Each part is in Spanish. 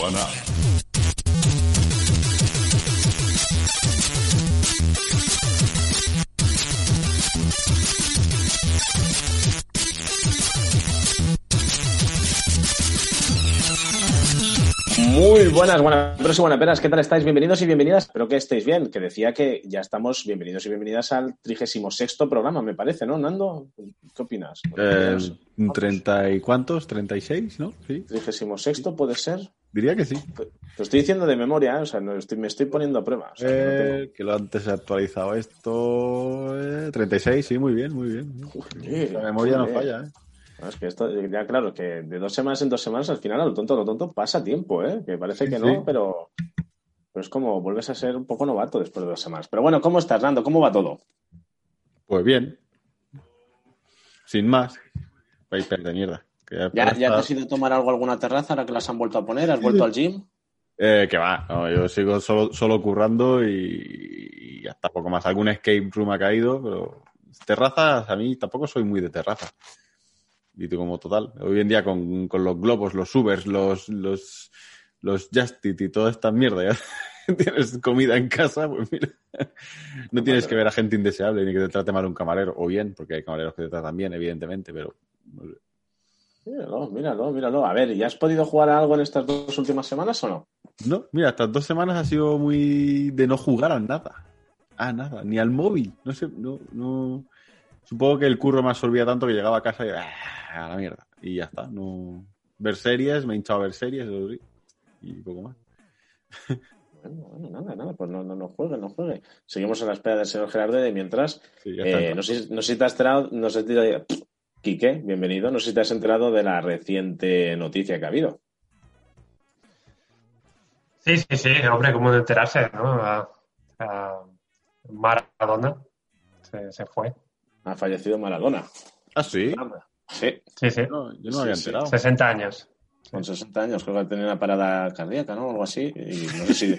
Muy buenas, buenas, pero buenas penas. ¿Qué tal estáis? Bienvenidos y bienvenidas. Espero que estéis bien. Que decía que ya estamos bienvenidos y bienvenidas al 36 programa, me parece, ¿no, Nando? ¿Qué opinas? Eh, ¿Treinta y cuántos? ¿Treinta y seis, no? Sí. 36 puede ser. Diría que sí. Lo estoy diciendo de memoria, ¿eh? o sea, no estoy, me estoy poniendo a prueba. O sea, que no Eh, tengo- que lo antes he actualizado esto. eh, 36, sí, muy bien, muy bien. Joder, La memoria no falla, ¿eh? No, es que esto, ya claro, que de dos semanas en dos semanas al final a lo tonto, a lo tonto pasa tiempo, ¿eh? Que parece Sí, que sí. no, pero, pero es como vuelves a ser un poco novato después de dos semanas. Pero bueno, ¿cómo estás, Nando? ¿Cómo va todo? Pues bien. Sin más. Paper de mierda. Ya ¿Ya, está- ya te has ido a tomar algo a alguna terraza ahora que las han vuelto a poner? ¿Has vuelto al gym? Eh, que va, no, yo sigo solo, solo currando y, y hasta poco más. Algún escape room ha caído, pero terrazas, a mí tampoco soy muy de terraza. Y tú como total. Hoy en día con, con los globos, los Ubers, los, los, los Justit y toda esta mierda, ya tienes comida en casa, pues mira, no tienes que ver a gente indeseable ni que te trate mal un camarero, o bien, porque hay camareros que te tratan bien, evidentemente, pero no sé. Míralo, míralo, míralo. A ver, ¿ya has podido jugar a algo en estas dos últimas semanas o no? No, mira, estas dos semanas ha sido muy de no jugar a nada. A nada, ni al móvil. No sé, no, no. Supongo que el curro me absorbía tanto que llegaba a casa y ¡ah! a la mierda. Y ya está. No. Ver series, me he hinchado a ver series, eso sí. Y poco más. Bueno, bueno, nada, nada, pues no, no, no juegue, no juegue. Seguimos a la espera del señor Gerardo de mientras. Sí, eh, no, sé, no sé si te has enterado, no sé si te- Quique, bienvenido. No sé si te has enterado de la reciente noticia que ha habido. Sí, sí, sí, hombre, cómo no enterarse, ¿no? A- a Maradona se, se fue. Ha fallecido Maradona. Ah, sí. Sí, Sí, sí, No, yo no Sí, me había sí. enterado. 60 años. con 60 años. Creo que tenía una parada cardíaca, ¿no? Algo así. Y no sé si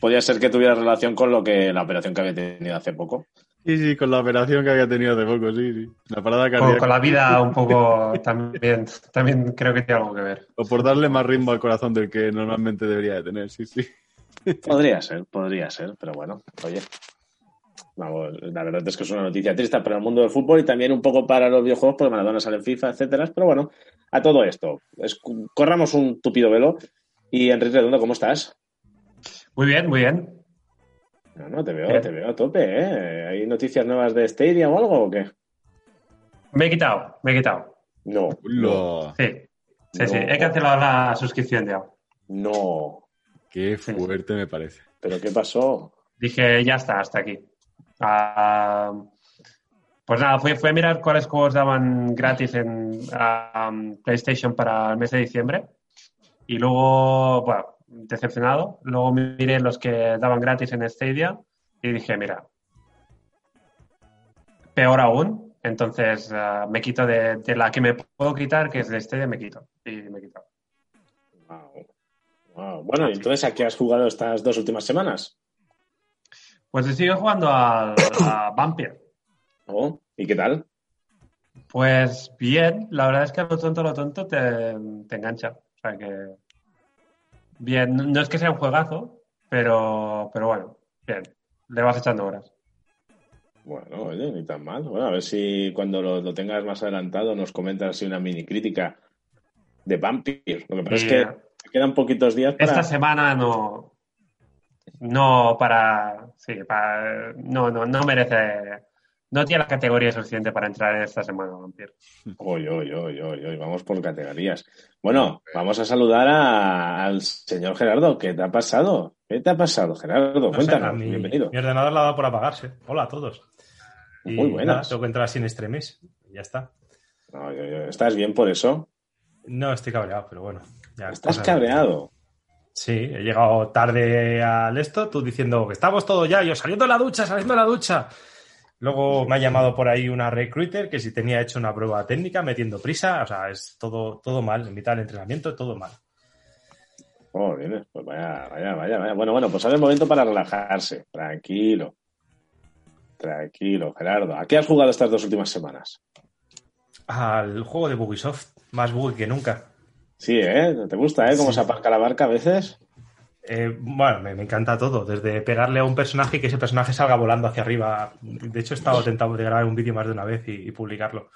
podía ser que tuviera relación con lo que la operación que había tenido hace poco. Sí, sí, con la operación que había tenido hace poco, sí, sí. La parada Con, cardíaca. con la vida un poco también, también creo que tiene algo que ver. O por darle más ritmo al corazón del que normalmente debería de tener, sí, sí. Podría ser, podría ser, pero bueno, oye. Vamos, la verdad es que es una noticia triste para el mundo del fútbol y también un poco para los videojuegos, porque Maradona sale en FIFA, etcétera. Pero bueno, a todo esto, es- corramos un tupido velo. Y Enrique Redondo, ¿cómo estás? Muy bien, muy bien. No, no, te veo, te veo a tope, ¿eh? ¿Hay noticias nuevas de Stadia o algo o qué? Me he quitado, me he quitado. No, Lo... Sí, sí, sí. No. He cancelado la suscripción ya. no. Qué fuerte me parece. ¿Pero qué pasó? Dije, ya está, hasta aquí. Ah, pues nada, fui, fui a mirar cuáles juegos daban gratis en ah, PlayStation para el mes de diciembre. Y luego, bueno, decepcionado. Luego miré los que daban gratis en Stadia y dije, mira, peor aún. Entonces ah, me quito de, de la que me puedo quitar, que es de Stadia, me quito. Y me he quitado. Wow. Wow. Bueno, ¿y entonces a qué has jugado estas dos últimas semanas? Pues sigo jugando al- a Vampire. Oh, ¿Y qué tal? Pues bien, la verdad es que a lo tonto, a lo tonto te, te engancha. O sea que. Bien, no es que sea un juegazo, pero, pero bueno, bien, le vas echando horas. Bueno, oye, ni tan mal. Bueno, a ver si cuando lo, lo tengas más adelantado nos comentas así una mini crítica de Vampire. Lo que pasa es que quedan poquitos días para... Esta semana no. No para. Sí, para. No, no, no merece. No tiene la categoría suficiente para entrar en esta semana, Vampire. Oy, oy, oy, oy, vamos por categorías. Bueno, vamos a saludar a- al señor Gerardo. ¿Qué te ha pasado? ¿Qué te ha pasado, Gerardo? No Cuéntanos. mi- Bienvenido. Mi ordenador la ha dado por apagarse. Hola a todos. Y Muy nada, buenas. tengo que entrar sin extremis. Ya está. No, yo- yo- ¿Estás bien por eso? No estoy cabreado, pero bueno. ya ¿Estás cosas- cabreado? Sí, he llegado tarde al esto, tú diciendo que estamos todos ya, yo saliendo de la ducha, saliendo de la ducha. Luego me ha llamado por ahí una recruiter que si tenía hecho una prueba técnica metiendo prisa, o sea, es todo, todo mal, en mitad del entrenamiento, todo mal. Oh, vienes, pues vaya, vaya, vaya, vaya. Bueno, bueno, pues ahora es el momento para relajarse. Tranquilo. Tranquilo, Gerardo. ¿A qué has jugado estas dos últimas semanas? Al juego de Bugisoft, más buggy que nunca. Sí, ¿eh? ¿Te gusta, eh? Cómo Sí. se aparca la barca a veces. Eh, bueno, me, me encanta todo, desde pegarle a un personaje y que ese personaje salga volando hacia arriba. De hecho, he estado tentado de grabar un vídeo más de una vez y, y publicarlo.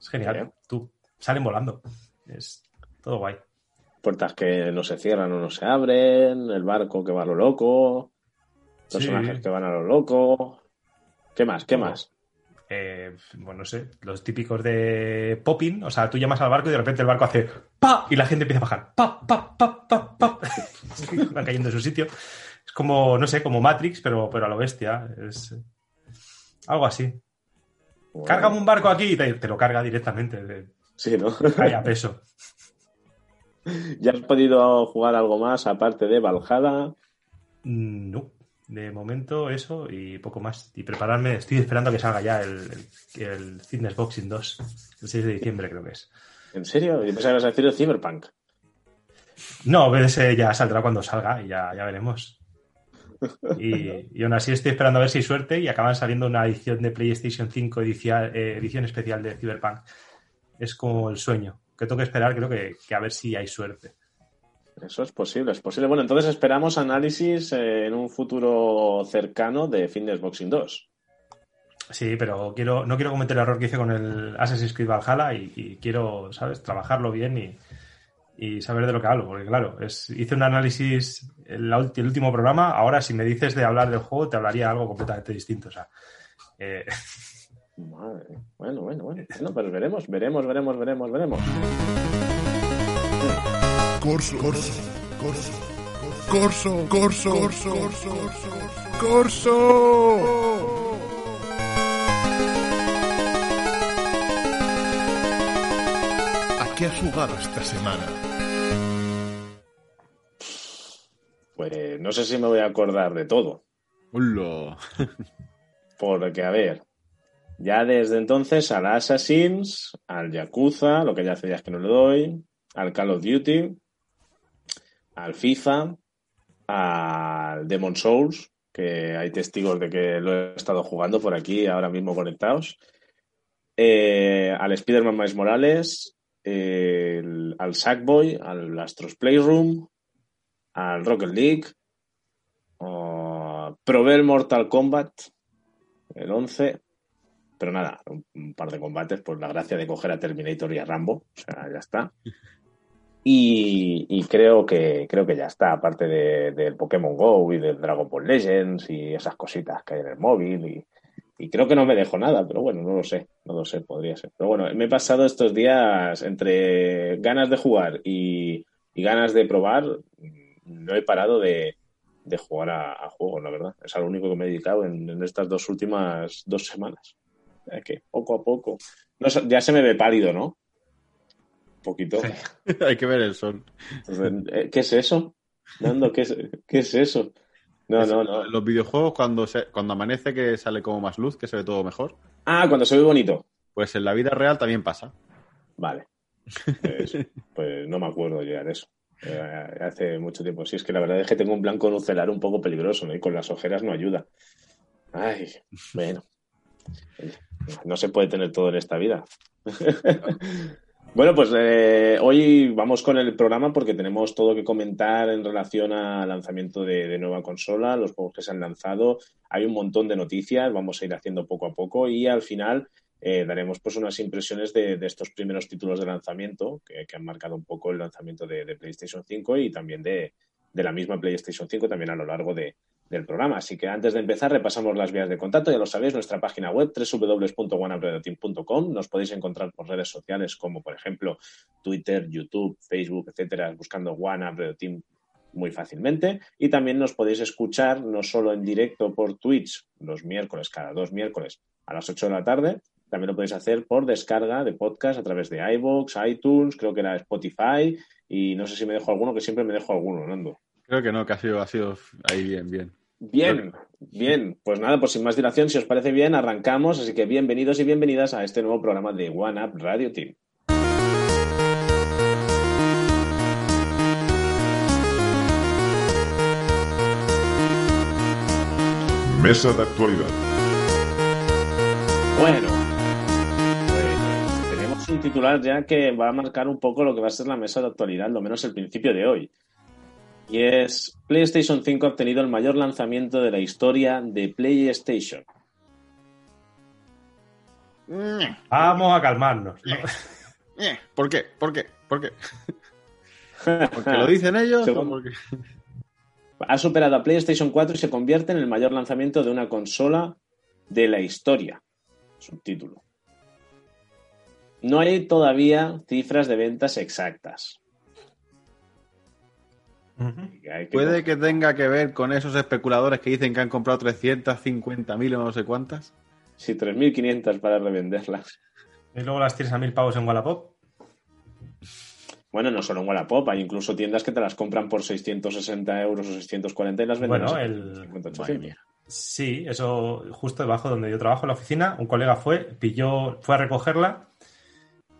Es genial. Tú salen volando. Es todo guay. Puertas que no se cierran o no se abren, el barco que va a lo loco, personajes Sí. que van a lo loco. ¿Qué más? ¿Qué más? Eh, bueno, no sé, los típicos de popping, o sea, tú llamas al barco y de repente el barco hace ¡pa! y la gente empieza a bajar ¡pa! ¡pa! ¡pa! ¡pa! ¡pa! Van cayendo en su sitio. Es como, no sé, como Matrix, pero, pero a lo bestia. Es eh, algo así. Bueno, Cárgame un barco aquí y te, te lo carga directamente. de- Sí, ¿no? cae a peso. ¿Ya has podido jugar algo más aparte de Valhalla? Mm, No, de momento eso y poco más. Y prepararme, estoy esperando a que salga ya el, el, el Fitness Boxing 2, el 6 de diciembre creo que es. ¿En serio? Yo pensaba que ibas a decir el Cyberpunk. No, pero ese ya saldrá cuando salga y ya, ya veremos. Y, y aún así estoy esperando a ver si hay suerte y acaban saliendo una edición de PlayStation 5 edicia- eh, edición especial de Cyberpunk. Es como el sueño, que tengo que esperar, creo que, que a ver si hay suerte. Eso es posible, es posible. Bueno, entonces esperamos análisis eh, en un futuro cercano de Fitness Boxing 2. Sí, pero quiero, no quiero cometer el error que hice con el Assassin's Creed Valhalla y, y quiero, ¿sabes?, trabajarlo bien y, y saber de lo que hablo. Porque, claro, es, hice un análisis en la ulti- el último programa. Ahora, si me dices de hablar del juego, te hablaría algo completamente distinto. O sea, eh, Madre. Bueno, bueno, bueno. Bueno, pues veremos, veremos, veremos, veremos, veremos. Corso, corso, corso, corso, corso, corso, corso, corso. ¿A qué has jugado esta semana? Pues no sé si me voy a acordar de todo. Hola. Porque, a ver, ya desde entonces al Assassins, al Yakuza, lo que ya hace días que no le doy, al Call of Duty, al FIFA, al Demon Souls, que hay testigos de que lo he estado jugando por aquí ahora mismo conectados, eh, al Spider-Man Morales, al Sackboy, al Astros Playroom, al Rocket League, el Mortal Kombat, el 11, pero nada, un, un par de combates, pues la gracia de coger a Terminator y a Rambo, o sea, ya está. Y, creo que creo que ya está, aparte de- del Pokémon Go y del Dragon Ball Legends y esas cositas que hay en el móvil y, creo que no me dejo nada, pero bueno, no lo sé, no lo sé, podría ser. Pero bueno, me he pasado estos días entre ganas de jugar y, y ganas de probar, no he parado de, de jugar a, a juegos, la verdad. Es a lo único que me he dedicado en, estas dos últimas dos semanas. O sea que poco a poco. Ya se me ve pálido, ¿no? Poquito. Hay que ver el sol. Entonces, eh, ¿Qué es eso? Nando, ¿qué es, qué es eso? No, no, no. Los videojuegos, cuando, se, cuando amanece, que sale como más luz, que se ve todo mejor, Ah, cuando se ve bonito. pues en la vida real también pasa. Vale. Pues, pues no me acuerdo ya de eso. Eh, hace mucho tiempo. Sí, es que la verdad es que tengo un blanco nucelar un poco peligroso, ¿no? Y con las ojeras no ayuda. Ay, bueno. No se puede tener todo en esta vida. Bueno, pues eh, hoy vamos con el programa porque tenemos todo que comentar en relación al lanzamiento de, nueva consola, los juegos que se han lanzado. Hay un montón de noticias, vamos a ir haciendo poco a poco y al final eh, daremos pues unas impresiones de, estos primeros títulos de lanzamiento que, han marcado un poco el lanzamiento de, de PlayStation 5 y también de, de la misma PlayStation 5 también a lo largo de, del programa. Así que antes de empezar, repasamos las vías de contacto. Ya lo sabéis, nuestra página web www.oneupgradeteam.com. Nos podéis encontrar por redes sociales como, por ejemplo, Twitter, YouTube, Facebook, etcétera, buscando One muy fácilmente. Y también nos podéis escuchar no solo en directo por Twitch los miércoles, cada dos miércoles, a las 8 de la tarde. También lo podéis hacer por descarga de podcast a través de iVoox, iTunes, creo que era Spotify y no sé si me dejo alguno, que siempre me dejo alguno, Nando. Creo que no, que ha sido, ha sido ahí bien, bien. Bien, bien. Pues nada, pues sin más dilación, si os parece bien, arrancamos. Así que bienvenidos y bienvenidas a este nuevo programa de One Up Radio Team. Mesa de actualidad. Bueno, pues tenemos un titular ya que va a marcar un poco lo que va a ser la mesa de actualidad, lo menos el principio de hoy. Y es PlayStation 5 ha obtenido el mayor lanzamiento de la historia de PlayStation. Vamos a calmarnos. ¿no? Eh, ¿Por qué? ¿Por qué? ¿Por qué? ¿Porque lo dicen ellos? Según- o porque- Ha superado a PlayStation 4 y se convierte en el mayor lanzamiento de una consola de la historia. Subtítulo. No hay todavía cifras de ventas exactas. Que ¿Puede que tenga que ver con esos especuladores que dicen que han comprado 350.000 o no sé cuántas? Sí, 3.500 para revenderlas. Y luego las tienes a mil pavos en Wallapop. Bueno, no solo en Wallapop, hay incluso tiendas que te las compran por 660 euros o 640 y las venden Bueno, a el- 750, Madre 800. mía. Sí, eso justo debajo donde yo trabajo en la oficina, un colega fue, pilló, fue a recogerla,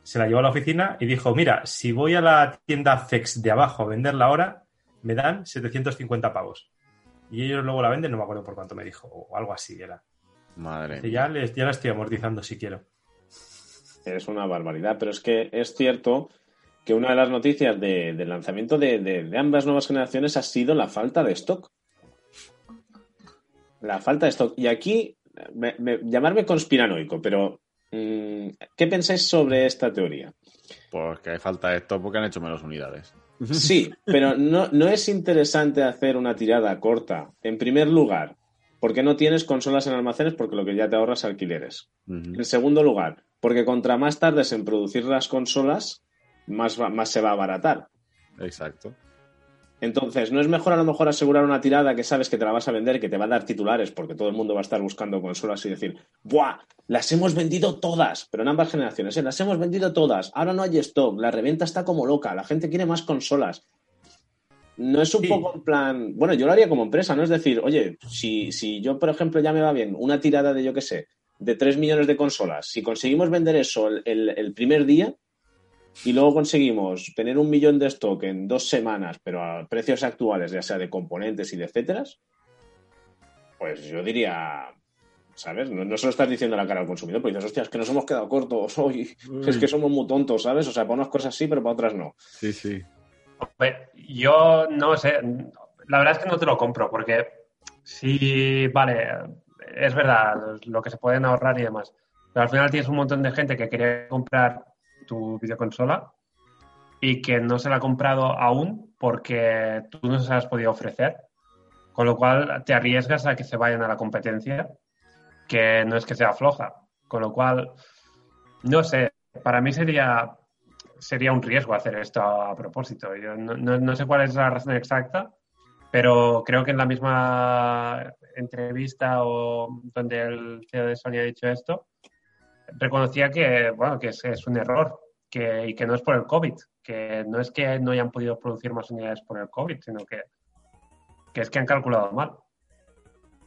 se la llevó a la oficina y dijo, mira, si voy a la tienda Fex de abajo a venderla ahora, me dan 750 pavos. Y ellos luego la venden, no me acuerdo por cuánto me dijo, o algo así era. Madre. Ya, les- ya la estoy amortizando si quiero. Es una barbaridad, pero es que es cierto que una de las noticias de- del lanzamiento de, de- de ambas nuevas generaciones ha sido la falta de stock. La falta de stock. Y aquí, me- me- llamarme conspiranoico, pero mm, ¿qué pensáis sobre esta teoría? Pues que falta esto porque han hecho menos unidades. Sí, pero no, no es interesante hacer una tirada corta. En primer lugar, porque no tienes consolas en almacenes porque lo que ya te ahorras alquileres. En segundo lugar, porque contra más tardes en producir las consolas, más, va- más se va a abaratar. Exacto. Entonces, ¿no es mejor a lo mejor asegurar una tirada que sabes que te la vas a vender que te va a dar titulares porque todo el mundo va a estar buscando consolas y decir, ¡buah! Las hemos vendido todas, pero en ambas generaciones, ¿eh? Las hemos vendido todas, ahora no hay stock, la reventa está como loca, la gente quiere más consolas. No es un Sí. poco en plan, bueno, yo lo haría como empresa, ¿no? Es decir, oye, si, si yo, por ejemplo, ya me va bien una tirada de, yo qué sé, de 3 millones de consolas, si conseguimos vender eso el, el- el primer día, y luego conseguimos tener un millón de stock en dos semanas, pero a precios actuales, ya sea de componentes y de etcétera, pues yo diría, ¿sabes? No, no se lo estás diciendo a la cara al consumidor, porque dices, hostia, es que nos hemos quedado cortos hoy, es que somos muy tontos, ¿sabes? O sea, para unas cosas sí, pero para otras no. Sí, sí. Hombre, Yo no sé, la verdad es que no te lo compro porque sí, vale, es verdad lo que se pueden ahorrar y demás, pero al final tienes un montón de gente que quería comprar tu videoconsola y que no se la ha comprado aún porque tú no se la has podido ofrecer, con lo cual te arriesgas a que se vayan a la competencia, que no es que sea floja, con lo cual, no sé, para mí sería sería un riesgo hacer esto a propósito. Yo no, no- no sé cuál es la razón exacta, pero creo que en la misma entrevista o donde el CEO de Sony ha dicho esto, reconocía que, bueno, que es, es un error que, y que no es por el COVID, que no es que no hayan podido producir más unidades por el COVID, sino que, que es que han calculado mal.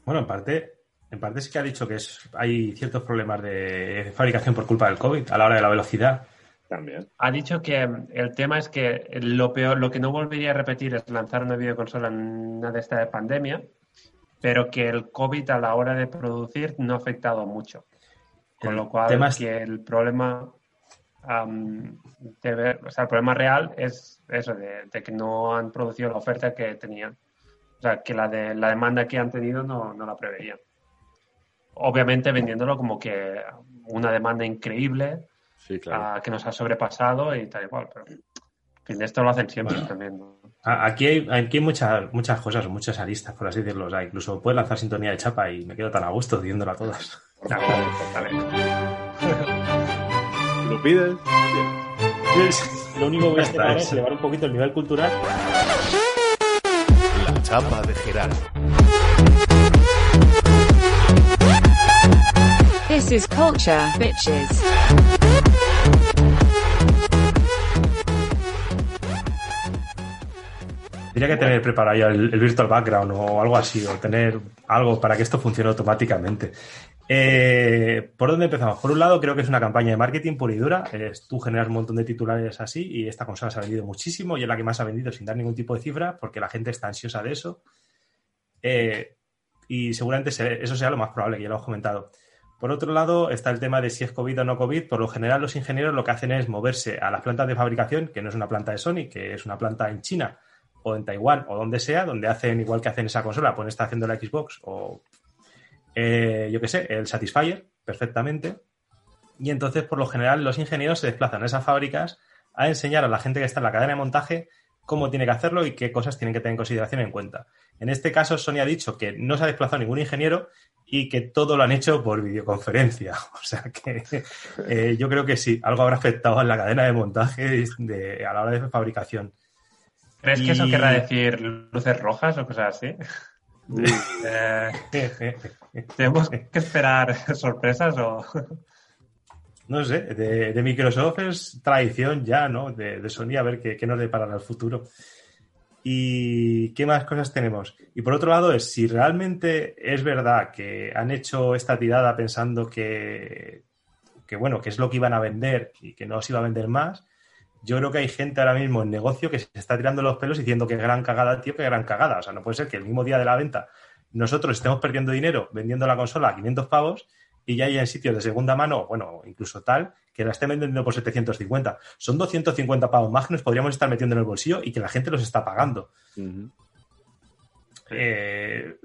Bueno, en parte, en parte sí que ha dicho que es, hay ciertos problemas de fabricación por culpa del COVID a la hora de la velocidad. También. Ha dicho que el tema es que lo peor, lo que no volvería a repetir es lanzar una videoconsola en una de esta de pandemia, pero que el COVID a la hora de producir no ha afectado mucho. Con El lo cual, tema es- que el problema, debe- o sea, el problema real es eso, de, de que no han producido la oferta que tenían. O sea, que la, de, la demanda que han tenido no, no la preveían. Obviamente vendiéndolo como que una demanda increíble, Sí, claro. ah, que nos ha sobrepasado y tal y cual. Pero, esto lo hacen siempre también. ¿no? Aquí hay, aquí hay muchas, muchas cosas, muchas aristas, por así decirlo. O sea, incluso puedes lanzar sintonía de chapa y me quedo tan a gusto diciéndola a todas. ¿Lo pides? Lo único que voy a hacer ahora es es elevar un poquito el nivel cultural. La chapa de Gerard. This is culture, bitches. Tendría que tener preparado ya el, virtual background o algo así, o tener algo para que esto funcione automáticamente. Eh, ¿Por dónde empezamos? Por un lado, creo que es una campaña de marketing pura y dura. Tú generas un montón de titulares así y esta consola se ha vendido muchísimo y es la que más ha vendido sin dar ningún tipo de cifra porque la gente está ansiosa de eso. Eh, y seguramente se- eso sea lo más probable, que ya lo hemos comentado. Por otro lado, está el tema de si es COVID o no COVID. Por lo general, los ingenieros lo que hacen es moverse a las plantas de fabricación, que no es una planta de Sony, que es una planta en China o en Taiwán o donde sea, donde hacen igual que hacen esa consola, pues está haciendo la Xbox o eh, yo qué sé, el Satisfyer perfectamente. Y entonces, por lo general, los ingenieros se desplazan a esas fábricas a enseñar a la gente que está en la cadena de montaje cómo tiene que hacerlo y qué cosas tienen que tener en consideración en cuenta. En este caso, Sony ha dicho que no se ha desplazado ningún ingeniero y que todo lo han hecho por videoconferencia. O sea que eh, yo creo que sí, algo habrá afectado en la cadena de montaje a la hora de fabricación. ¿Crees que eso querrá decir luces rojas o cosas así? Eh, ¿Tenemos que esperar sorpresas o...? No sé, de, de Microsoft es tradición ya, ¿no? De, de Sony a ver qué, qué nos deparará el futuro. ¿Y qué más cosas tenemos? Y por otro lado, es si realmente es verdad que han hecho esta tirada pensando que, que, bueno, que es lo que iban a vender y que no se iba a vender más, yo creo que hay gente ahora mismo en negocio que se está tirando los pelos diciendo que gran cagada, tío, que gran cagada. O sea, no puede ser que el mismo día de la venta nosotros estemos perdiendo dinero vendiendo la consola a 500 pavos y ya hay en sitios de segunda mano, bueno, incluso tal, que la estén vendiendo por 750. Son 250 pavos más que nos podríamos estar metiendo en el bolsillo y que la gente los está pagando. Eh,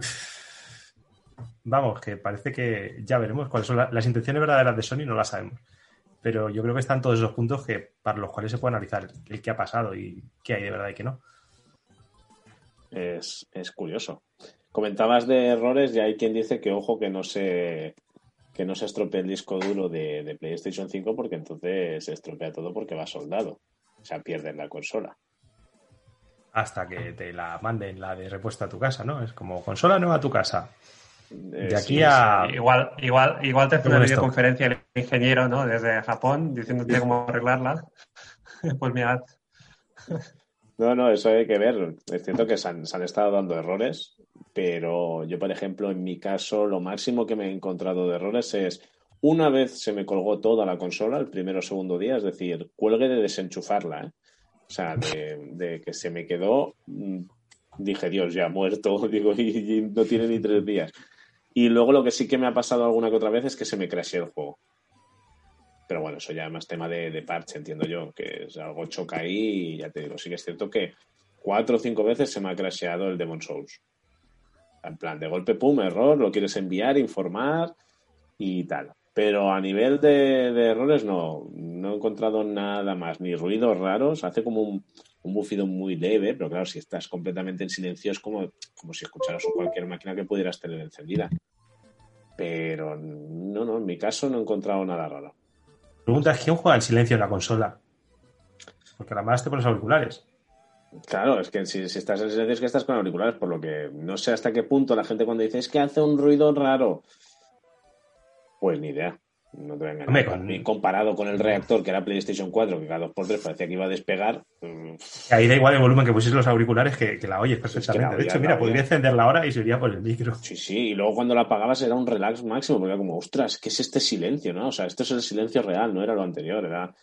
vamos, que parece que ya veremos cuáles son la- las intenciones verdaderas de Sony, no las sabemos. Pero yo creo que están todos esos puntos que para los cuales se puede analizar el qué ha pasado y qué hay de verdad y qué no. Es, es curioso. Comentabas de errores y hay quien dice que ojo que no se que no se estropee el disco duro de, de PlayStation 5 porque entonces se estropea todo porque va soldado. O sea, pierden la consola. Hasta que te la manden la de repuesto a tu casa, ¿no? Es como consola nueva a tu casa. Eh, De sí, aquí a. Igual, igual, igual te hace una videoconferencia el ingeniero, ¿no? Desde Japón, diciéndote cómo arreglarla. Pues mirad. No, no, eso hay que ver. Es cierto que se han, se han estado dando errores, pero yo, por ejemplo, en mi caso, lo máximo que me he encontrado de errores es una vez se me colgó toda la consola el primero o segundo día, es decir, cuelgue de desenchufarla, ¿eh? O sea, de, de que se me quedó, mm, dije, Dios, ya muerto, digo, y, y no tiene ni tres días. Y luego lo que sí que me ha pasado alguna que otra vez es que se me crashé el juego. Pero bueno, eso ya es más tema de, de parche, entiendo yo, que es algo choca ahí y ya te digo, sí que es cierto que cuatro o cinco veces se me ha crasheado el Demon Souls. En plan, de golpe, pum, error, lo quieres enviar, informar y tal. Pero a nivel de, de errores no, no he encontrado nada más, ni ruidos raros, hace como un, un bufido muy leve, pero claro, si estás completamente en silencio es como, como si escucharas cualquier máquina que pudieras tener encendida. Pero no, no, en mi caso no he encontrado nada raro. Pregunta es: ¿quién juega en silencio en la consola? Porque además te pones auriculares. Claro, es que si, si estás en silencio es que estás con auriculares, por lo que no sé hasta qué punto la gente cuando dice es que hace un ruido raro. Pues ni idea. No te voy a engañar. Hombre, con- comparado con el reactor que era PlayStation 4, que cada 2x3 parecía que iba a despegar. mm, Ahí da igual el volumen que pusieses los auriculares que, que la oyes perfectamente. de hecho, mira, oía. podría encenderla ahora y se iría por el micro. Sí, sí, y luego cuando la apagabas era un relax máximo, porque era como, ostras, ¿qué es este silencio? ¿no? O sea, esto es el silencio real, no era lo anterior, era,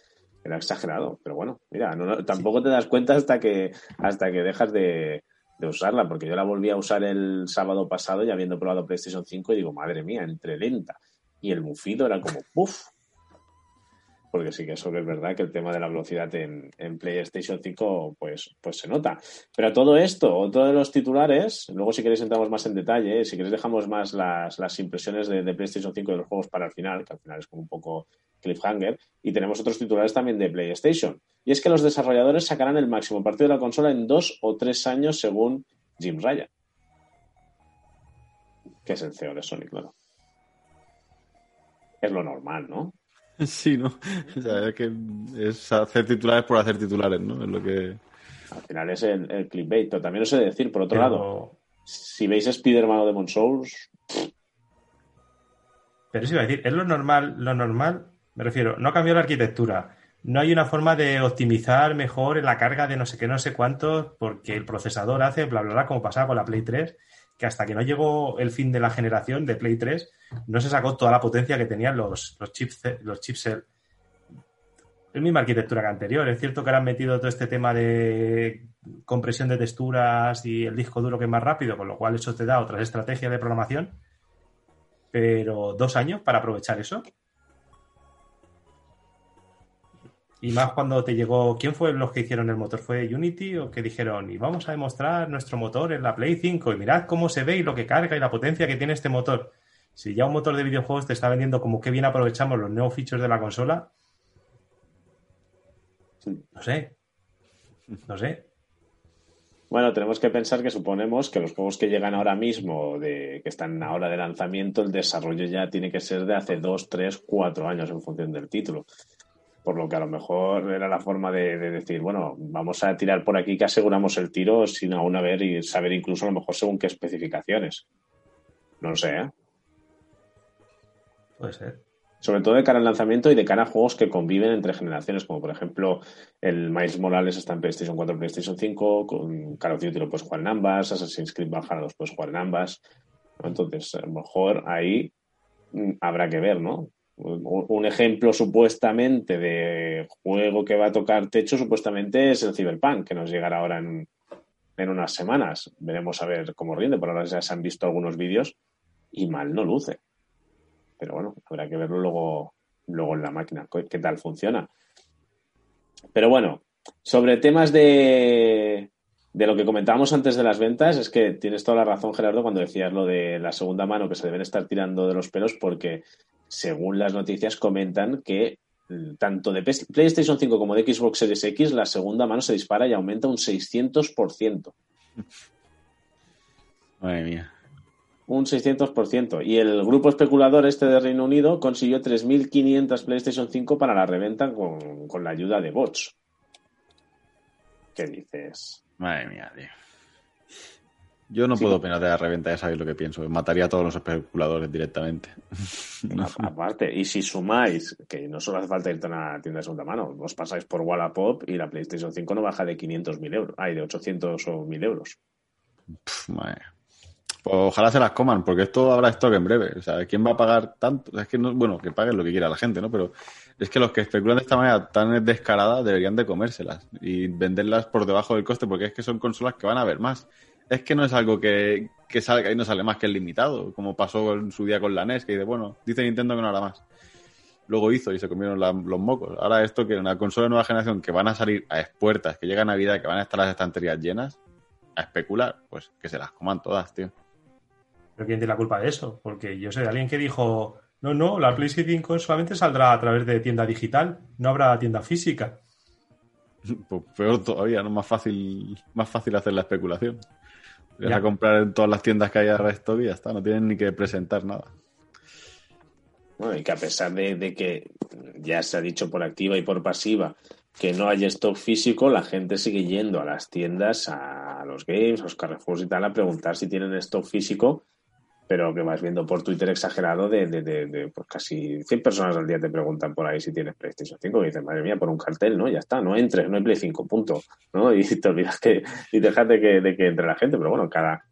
era exagerado. Pero bueno, mira, no- no- tampoco te das cuenta hasta que, hasta que dejas de, de usarla, porque yo la volví a usar el sábado pasado, ya habiendo probado PlayStation 5, y digo, madre mía, entre lenta y el mufido era como, ¡puf! Porque sí que eso es verdad que el tema de la velocidad en, en PlayStation 5 pues, pues se nota. Pero todo esto, otro de los titulares, luego si queréis entramos más en detalle, si queréis dejamos más las, las impresiones de, de PlayStation 5 de los juegos para el final, que al final es como un poco cliffhanger, y tenemos otros titulares también de PlayStation. Y es que los desarrolladores sacarán el máximo partido de la consola en dos o tres años según Jim Ryan, que es el CEO de Sony, claro. Es lo normal, ¿no? Sí, ¿no? O sea, es que es hacer titulares por hacer titulares, ¿no? Es lo que... Al final es el, el clickbait. Pero también os he de decir, por otro Pero- lado, si veis Spider-Man o Demon Souls, Pero eso iba a decir, es lo normal, lo normal, me refiero, no ha cambiado la arquitectura. No hay una forma de optimizar mejor la carga de no sé qué, no sé cuántos, porque el procesador hace bla, bla, bla, como pasaba con la Play 3, que hasta que no llegó el fin de la generación de Play 3, no se sacó toda la potencia que tenían los, los chips, los chips Es misma arquitectura que anterior. Es cierto que ahora han metido todo este tema de compresión de texturas y el disco duro que es más rápido, con lo cual eso te da otras estrategias de programación. Pero dos años para aprovechar eso. Y más cuando te llegó, ¿quién fue los que hicieron el motor? ¿Fue Unity o que dijeron, y vamos a demostrar nuestro motor en la Play 5 y mirad cómo se ve y lo que carga y la potencia que tiene este motor? Si ya un motor de videojuegos te está vendiendo como que bien aprovechamos los nuevos features de la consola, no sé, no sé. Bueno, tenemos que pensar que suponemos que los juegos que llegan ahora mismo, de, que están ahora de lanzamiento, el desarrollo ya tiene que ser de hace dos, tres, cuatro años en función del título por lo que a lo mejor era la forma de, decir, bueno, vamos a tirar por aquí que aseguramos el tiro sin aún haber y saber incluso a lo mejor según qué especificaciones. No lo sé, ¿eh? Puede ser. Sobre todo de cara al lanzamiento y de cara a juegos que conviven entre generaciones, como por ejemplo el Miles Morales está en PlayStation 4 PlayStation 5, con Call of Duty lo puedes jugar en ambas, Assassin's Creed Valhalla los puedes jugar en ambas. Entonces, a lo mejor ahí mm, habrá que ver, ¿no? Un ejemplo supuestamente de juego que va a tocar techo supuestamente es el Cyberpunk, que nos llegará ahora en, unas semanas. Veremos a ver cómo rinde. Por ahora ya se han visto algunos vídeos y mal no luce. Pero bueno, habrá que verlo luego, luego en la máquina, qué tal funciona. Pero bueno, sobre temas de, de lo que comentábamos antes de las ventas, es que tienes toda la razón, Gerardo, cuando decías lo de la segunda mano que se deben estar tirando de los pelos, porque según las noticias, comentan que mm, tanto de PlayStation 5 como de Xbox Series X, la segunda mano se dispara y aumenta un 600%. Madre mía. Un 600%. Y el grupo especulador este de Reino Unido consiguió 3.500 PlayStation 5 para la reventa con, con la ayuda de bots. ¿Qué dices? Madre mía, tío. Yo no puedo opinar de la reventa, ya sabéis lo que pienso. Mataría a todos los especuladores directamente. Aparte, y si sumáis, que no solo hace falta irte a una tienda de segunda mano, os pasáis por Wallapop y la PlayStation 5 no baja de 500.000 euros, hay de 800 o 1.000 euros. Pues ojalá se las coman, porque esto habrá stock en breve. O sea, ¿quién va a pagar tanto? Es que no, bueno, que paguen lo que quiera la gente, ¿no? Pero es que los que especulan de esta manera tan descarada deberían de comérselas y venderlas por debajo del coste, porque es que son consolas que van a haber más es que no es algo que, que salga y no sale más que el limitado, como pasó en su día con la NES, que dice, bueno, dice Nintendo que no hará más. Luego hizo y se comieron los mocos. Ahora esto que una consola de nueva generación que van a salir a expuertas, que llega a Navidad, que van a estar las estanterías llenas, a especular, pues que se las coman todas, tío. ¿Pero quién tiene la culpa de eso? Porque yo sé de alguien que dijo, no, no, la PlayStation 5 solamente saldrá a través de tienda digital, no habrá tienda física. Pues peor todavía, ¿no? Más fácil, más fácil hacer la especulación. Vas a comprar en todas las tiendas que hay ahora esto y ya está, no tienen ni que presentar nada. Bueno, y que a pesar de, que ya se ha dicho por activa y por pasiva que no hay stock físico, la gente sigue yendo a las tiendas, a los games, a los Carrefour y tal, a preguntar si tienen stock físico pero que vas viendo por Twitter exagerado de, de, de, pues casi 100 personas al día te preguntan por ahí si tienes PlayStation 5 y dices, madre mía, por un cartel, ¿no? Ya está, no entres, no hay Play 5, punto, ¿no? Y te olvidas que, y dejas de que, de que entre la gente, pero bueno, cada,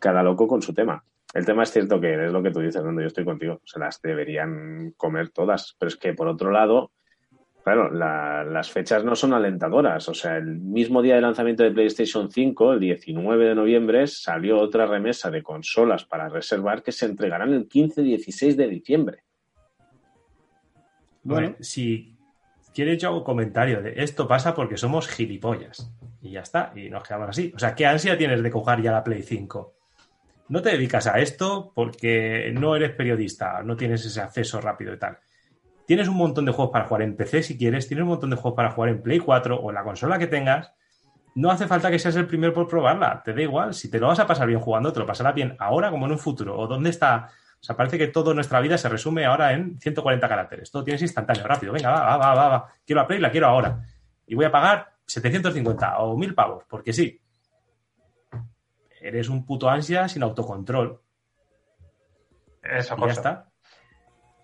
cada loco con su tema. El tema es cierto que es lo que tú dices, donde yo estoy contigo, se las deberían comer todas, pero es que por otro lado, Claro, las fechas no son alentadoras. O sea, el mismo día de lanzamiento de PlayStation 5, el 19 de noviembre, salió otra remesa de consolas para reservar que se entregarán el 15-16 de diciembre. Bueno, si quieres yo hago comentario de esto pasa porque somos gilipollas. Y ya está, y nos quedamos así. O sea, ¿qué ansia tienes de coger ya la Play 5? No te dedicas a esto porque no eres periodista, no tienes ese acceso rápido y tal. Tienes un montón de juegos para jugar en PC si quieres, tienes un montón de juegos para jugar en Play 4 o en la consola que tengas. No hace falta que seas el primero por probarla, te da igual. Si te lo vas a pasar bien jugando, te lo pasarás bien ahora como en un futuro. ¿O dónde está? O sea, parece que toda nuestra vida se resume ahora en 140 caracteres. Todo tienes instantáneo, rápido. Venga, va, va, va, va. Quiero la Play, la quiero ahora. Y voy a pagar 750 o 1000 pavos, porque sí. Eres un puto ansia sin autocontrol. Eso, y ya está.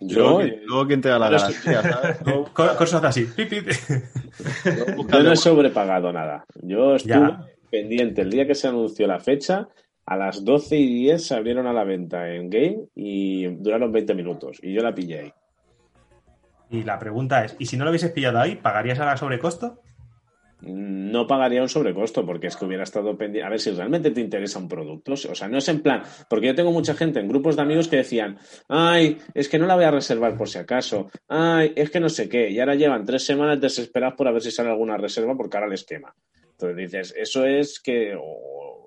Yo, luego quién te da la garantía, ¿sabes? Cosas así. Yo no he sobrepagado nada. Yo estuve Ya. pendiente el día que se anunció la fecha. A las 12 y 10 se abrieron a la venta en Game y duraron 20 minutos. Y yo la pillé ahí. Y la pregunta es, ¿y si no lo hubieses pillado ahí, pagarías a la sobrecosto? No pagaría un sobrecosto porque es que hubiera estado pendiente. A ver si realmente te interesa un producto. O sea, no es en plan. Porque yo tengo mucha gente en grupos de amigos que decían, ay, es que no la voy a reservar por si acaso. Ay, es que no sé qué. Y ahora llevan tres semanas desesperados por a ver si sale alguna reserva porque ahora les quema. Entonces dices, eso es que. O,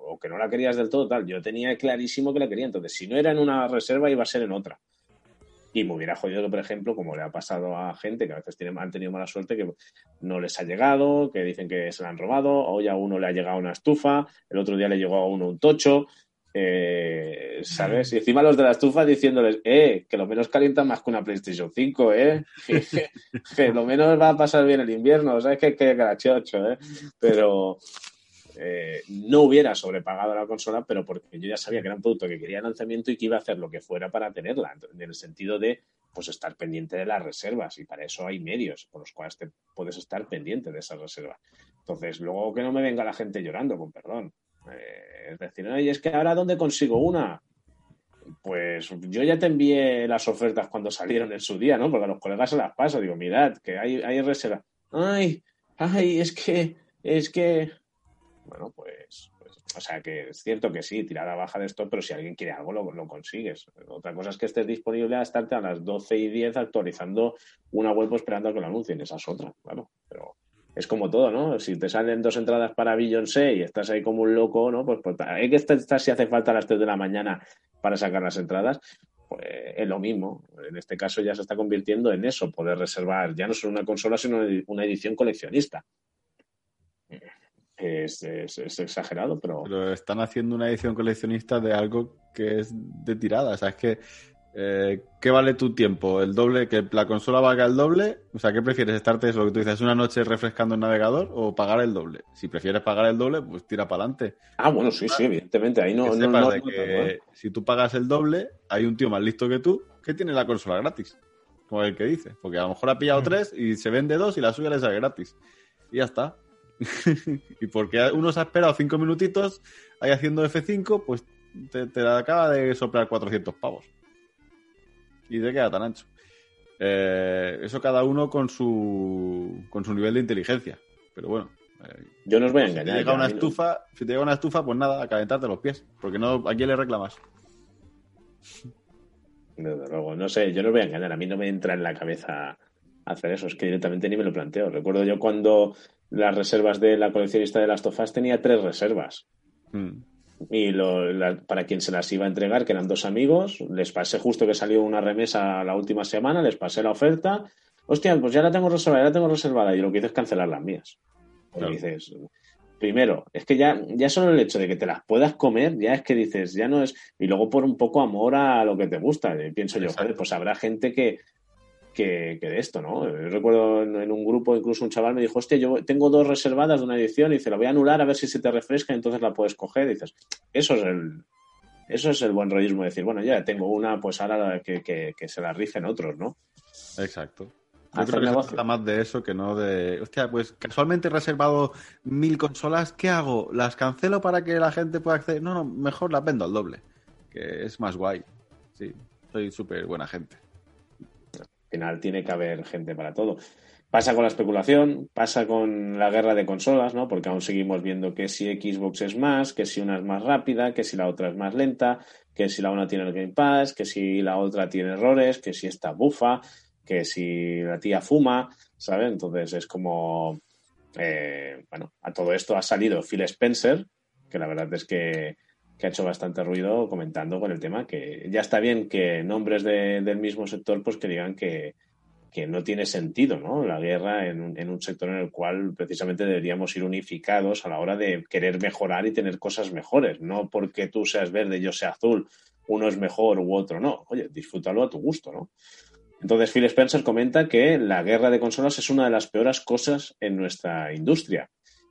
o que no la querías del todo, tal. Yo tenía clarísimo que la quería. Entonces, si no era en una reserva, iba a ser en otra. Y me hubiera jodido que, por ejemplo, como le ha pasado a gente que a veces tiene, han tenido mala suerte, que no les ha llegado, que dicen que se la han robado, hoy a uno le ha llegado una estufa, el otro día le llegó a uno un tocho, eh, ¿sabes? Y encima los de la estufa diciéndoles, eh, que lo menos calienta más que una PlayStation 5, eh, que, que lo menos va a pasar bien el invierno, ¿sabes? Que, que carachocho, eh. Pero eh, no hubiera sobrepagado la consola, pero porque yo ya sabía que era un producto que quería lanzamiento y que iba a hacer lo que fuera para tenerla, en el sentido de pues estar pendiente de las reservas y para eso hay medios por los cuales te puedes estar pendiente de esas reservas. Entonces, luego que no me venga la gente llorando, con perdón. Eh, es decir, es que ahora ¿dónde consigo una? Pues yo ya te envié las ofertas cuando salieron en su día, ¿no? Porque a los colegas se las paso. Digo, mirad, que hay, hay reservas. Ay, ay, es que, es que. Bueno, pues, pues, o sea que es cierto que sí, tirada baja de esto, pero si alguien quiere algo, lo, consigues. Otra cosa es que estés disponible a estarte a las 12 y 10 actualizando una web esperando a que lo anuncien. Esa es otra, claro. Pero es como todo, ¿no? Si te salen dos entradas para Beyoncé y estás ahí como un loco, ¿no? Pues, pues hay que estar si hace falta a las 3 de la mañana para sacar las entradas, pues es lo mismo. En este caso ya se está convirtiendo en eso, poder reservar ya no solo una consola, sino una edición coleccionista. Es, es, es exagerado, pero... Pero están haciendo una edición coleccionista de algo que es de tirada. O sea, es que. eh, ¿Qué vale tu tiempo? ¿El doble? ¿Que la consola valga el doble? O sea, ¿qué prefieres? ¿Estarte, es lo que tú dices, una noche refrescando el navegador o pagar el doble? Si prefieres pagar el doble, pues tira para adelante. Ah, bueno, sí, sí, evidentemente. Ahí no, que no, no- de no- que si tú pagas el doble, hay un tío más listo que tú que tiene la consola gratis. Como el que dice. Porque a lo mejor ha pillado tres y se vende dos y la suya le sale gratis. Y ya está. y porque uno se ha esperado cinco minutitos ahí haciendo F5, pues te, te acaba de soplar 400 pavos. Y te queda tan ancho. Eh, eso cada uno con su, con su nivel de inteligencia. Pero bueno. eh, Yo no os voy a si te engañar. llega una no- estufa, si te llega una estufa, pues nada, a calentarte los pies. Porque no, ¿a quién le reclamas? Desde luego, no sé, yo no voy a engañar, a mí no me entra en la cabeza hacer eso, es que directamente ni me lo planteo. Recuerdo yo cuando las reservas de la coleccionista de las tofas tenía tres reservas Mm. y lo- la- para quien se las iba a entregar, que eran dos amigos, les pasé justo que salió una remesa la última semana, les pasé la oferta, hostia, pues ya la tengo reservada, ya la tengo reservada, y lo que hice es cancelar las mías. Porque Claro. dices, primero, es que ya, ya solo el hecho de que te las puedas comer, ya es que dices, ya no es. Y luego por un poco amor a lo que te gusta. Y pienso yo, joder, pues habrá gente que, que, que de esto, ¿no? Yo recuerdo en, en un grupo, incluso un chaval me dijo, hostia, yo tengo dos reservadas de una edición y dice, la voy a anular a ver si se te refresca y entonces la puedes coger. Y dices, eso es el. Eso es el buen rollismo de decir, bueno, ya tengo una, pues ahora que, que, que se la rifen otros, ¿no? Exacto. Yo Hacer creo que se trata más de eso que no de. Hostia, pues casualmente he reservado mil consolas. ¿Qué hago? ¿Las cancelo para que la gente pueda acceder? No, no, mejor las vendo al doble. Que es más guay. Sí, soy súper buena gente. Al final tiene que haber gente para todo. Pasa con la especulación, pasa con la guerra de consolas, ¿no? Porque aún seguimos viendo que si Xbox es más, que si una es más rápida, que si la otra es más lenta, que si la una tiene el Game Pass, que si la otra tiene errores, que si esta bufa, que si la tía fuma, ¿sabes? Entonces es como, eh, bueno, a todo esto ha salido Phil Spencer, que la verdad es que, que ha hecho bastante ruido comentando con el tema, que ya está bien que nombres de- del mismo sector pues que digan que, que no tiene sentido, ¿no? La guerra en un, en un sector en el cual precisamente deberíamos ir unificados a la hora de querer mejorar y tener cosas mejores, no porque tú seas verde yo sea azul, uno es mejor u otro no. Oye, disfrútalo a tu gusto, ¿no? Entonces Phil Spencer comenta que la guerra de consolas es una de las peores cosas en nuestra industria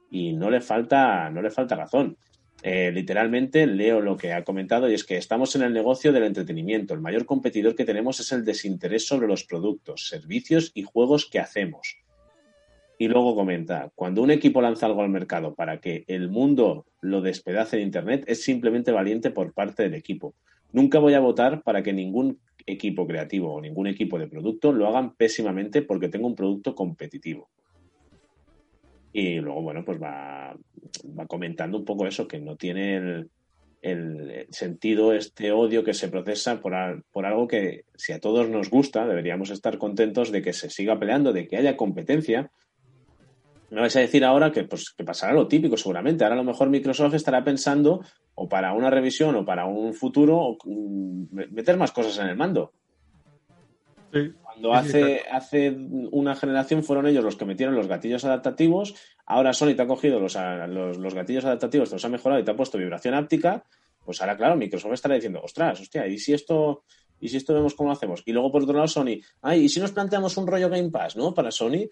y no le falta, no le falta razón. Eh, literalmente leo lo que ha comentado y es que estamos en el negocio del entretenimiento. El mayor competidor que tenemos es el desinterés sobre los productos, servicios y juegos que hacemos. Y luego comenta, cuando un equipo lanza algo al mercado para que el mundo lo despedace en Internet, es simplemente valiente por parte del equipo. Nunca voy a votar para que ningún equipo creativo o ningún equipo de producto lo hagan pésimamente porque tengo un producto competitivo. Y luego, bueno, pues va, va comentando un poco eso, que no tiene el, el sentido, este odio que se procesa por, al- por algo que, si a todos nos gusta, deberíamos estar contentos de que se siga peleando, de que haya competencia. Me vais a decir ahora que, pues, que pasará lo típico, seguramente. Ahora a lo mejor Microsoft estará pensando, o para una revisión o para un futuro, o, mm, meter más cosas en el mando. Sí, sí, hace, hace una generación fueron ellos los que metieron los gatillos adaptativos, ahora Sony te ha cogido los, los, los gatillos adaptativos, te los ha mejorado y te ha puesto vibración áptica, pues ahora, claro, Microsoft estará diciendo, ostras, hostia, ¿y si esto, y si esto vemos cómo lo hacemos? Y luego, por otro lado, Sony, ay, ¿y si nos planteamos un rollo Game Pass, ¿no? Para Sony,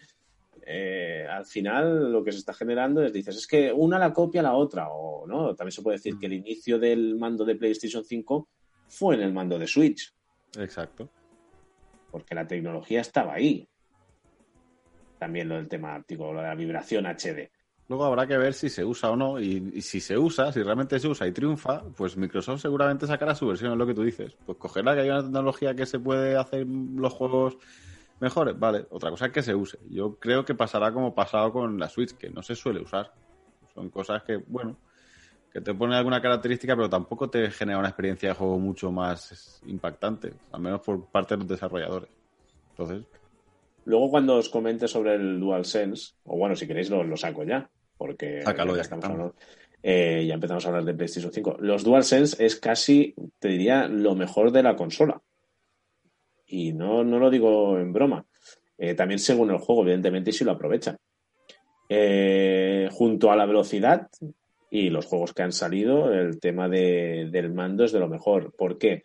eh, al final lo que se está generando es, dices, es que una la copia a la otra, o no, también se puede decir que el inicio del mando de PlayStation 5 fue en el mando de Switch Exacto. Porque la tecnología estaba ahí. También lo del tema áptico, lo de la vibración HD. Luego habrá que ver si se usa o no. Y, si se usa, si realmente se usa y triunfa, pues Microsoft seguramente sacará su versión, es lo que tú dices. Pues cogerá que hay una tecnología que se puede hacer los juegos mejores. Vale, otra cosa es que se use. Yo creo que pasará como pasado con la Switch, que no se suele usar. Son cosas que, bueno, que te ponen alguna característica, pero tampoco te genera una experiencia de juego mucho más impactante, al menos por parte de los desarrolladores. Entonces, Luego cuando os comente sobre el DualSense, o bueno, si queréis lo, lo saco ya, porque Sácalo, ya estamos estamos. hablando- eh, ya empezamos a hablar de PlayStation 5. Los DualSense es casi, te diría, lo mejor de la consola. Y no, no lo digo en broma. Eh, también según el juego, evidentemente, y si lo aprovechan. Eh, junto a la velocidad y los juegos que han salido, el tema de- del mando es de lo mejor. ¿Por qué?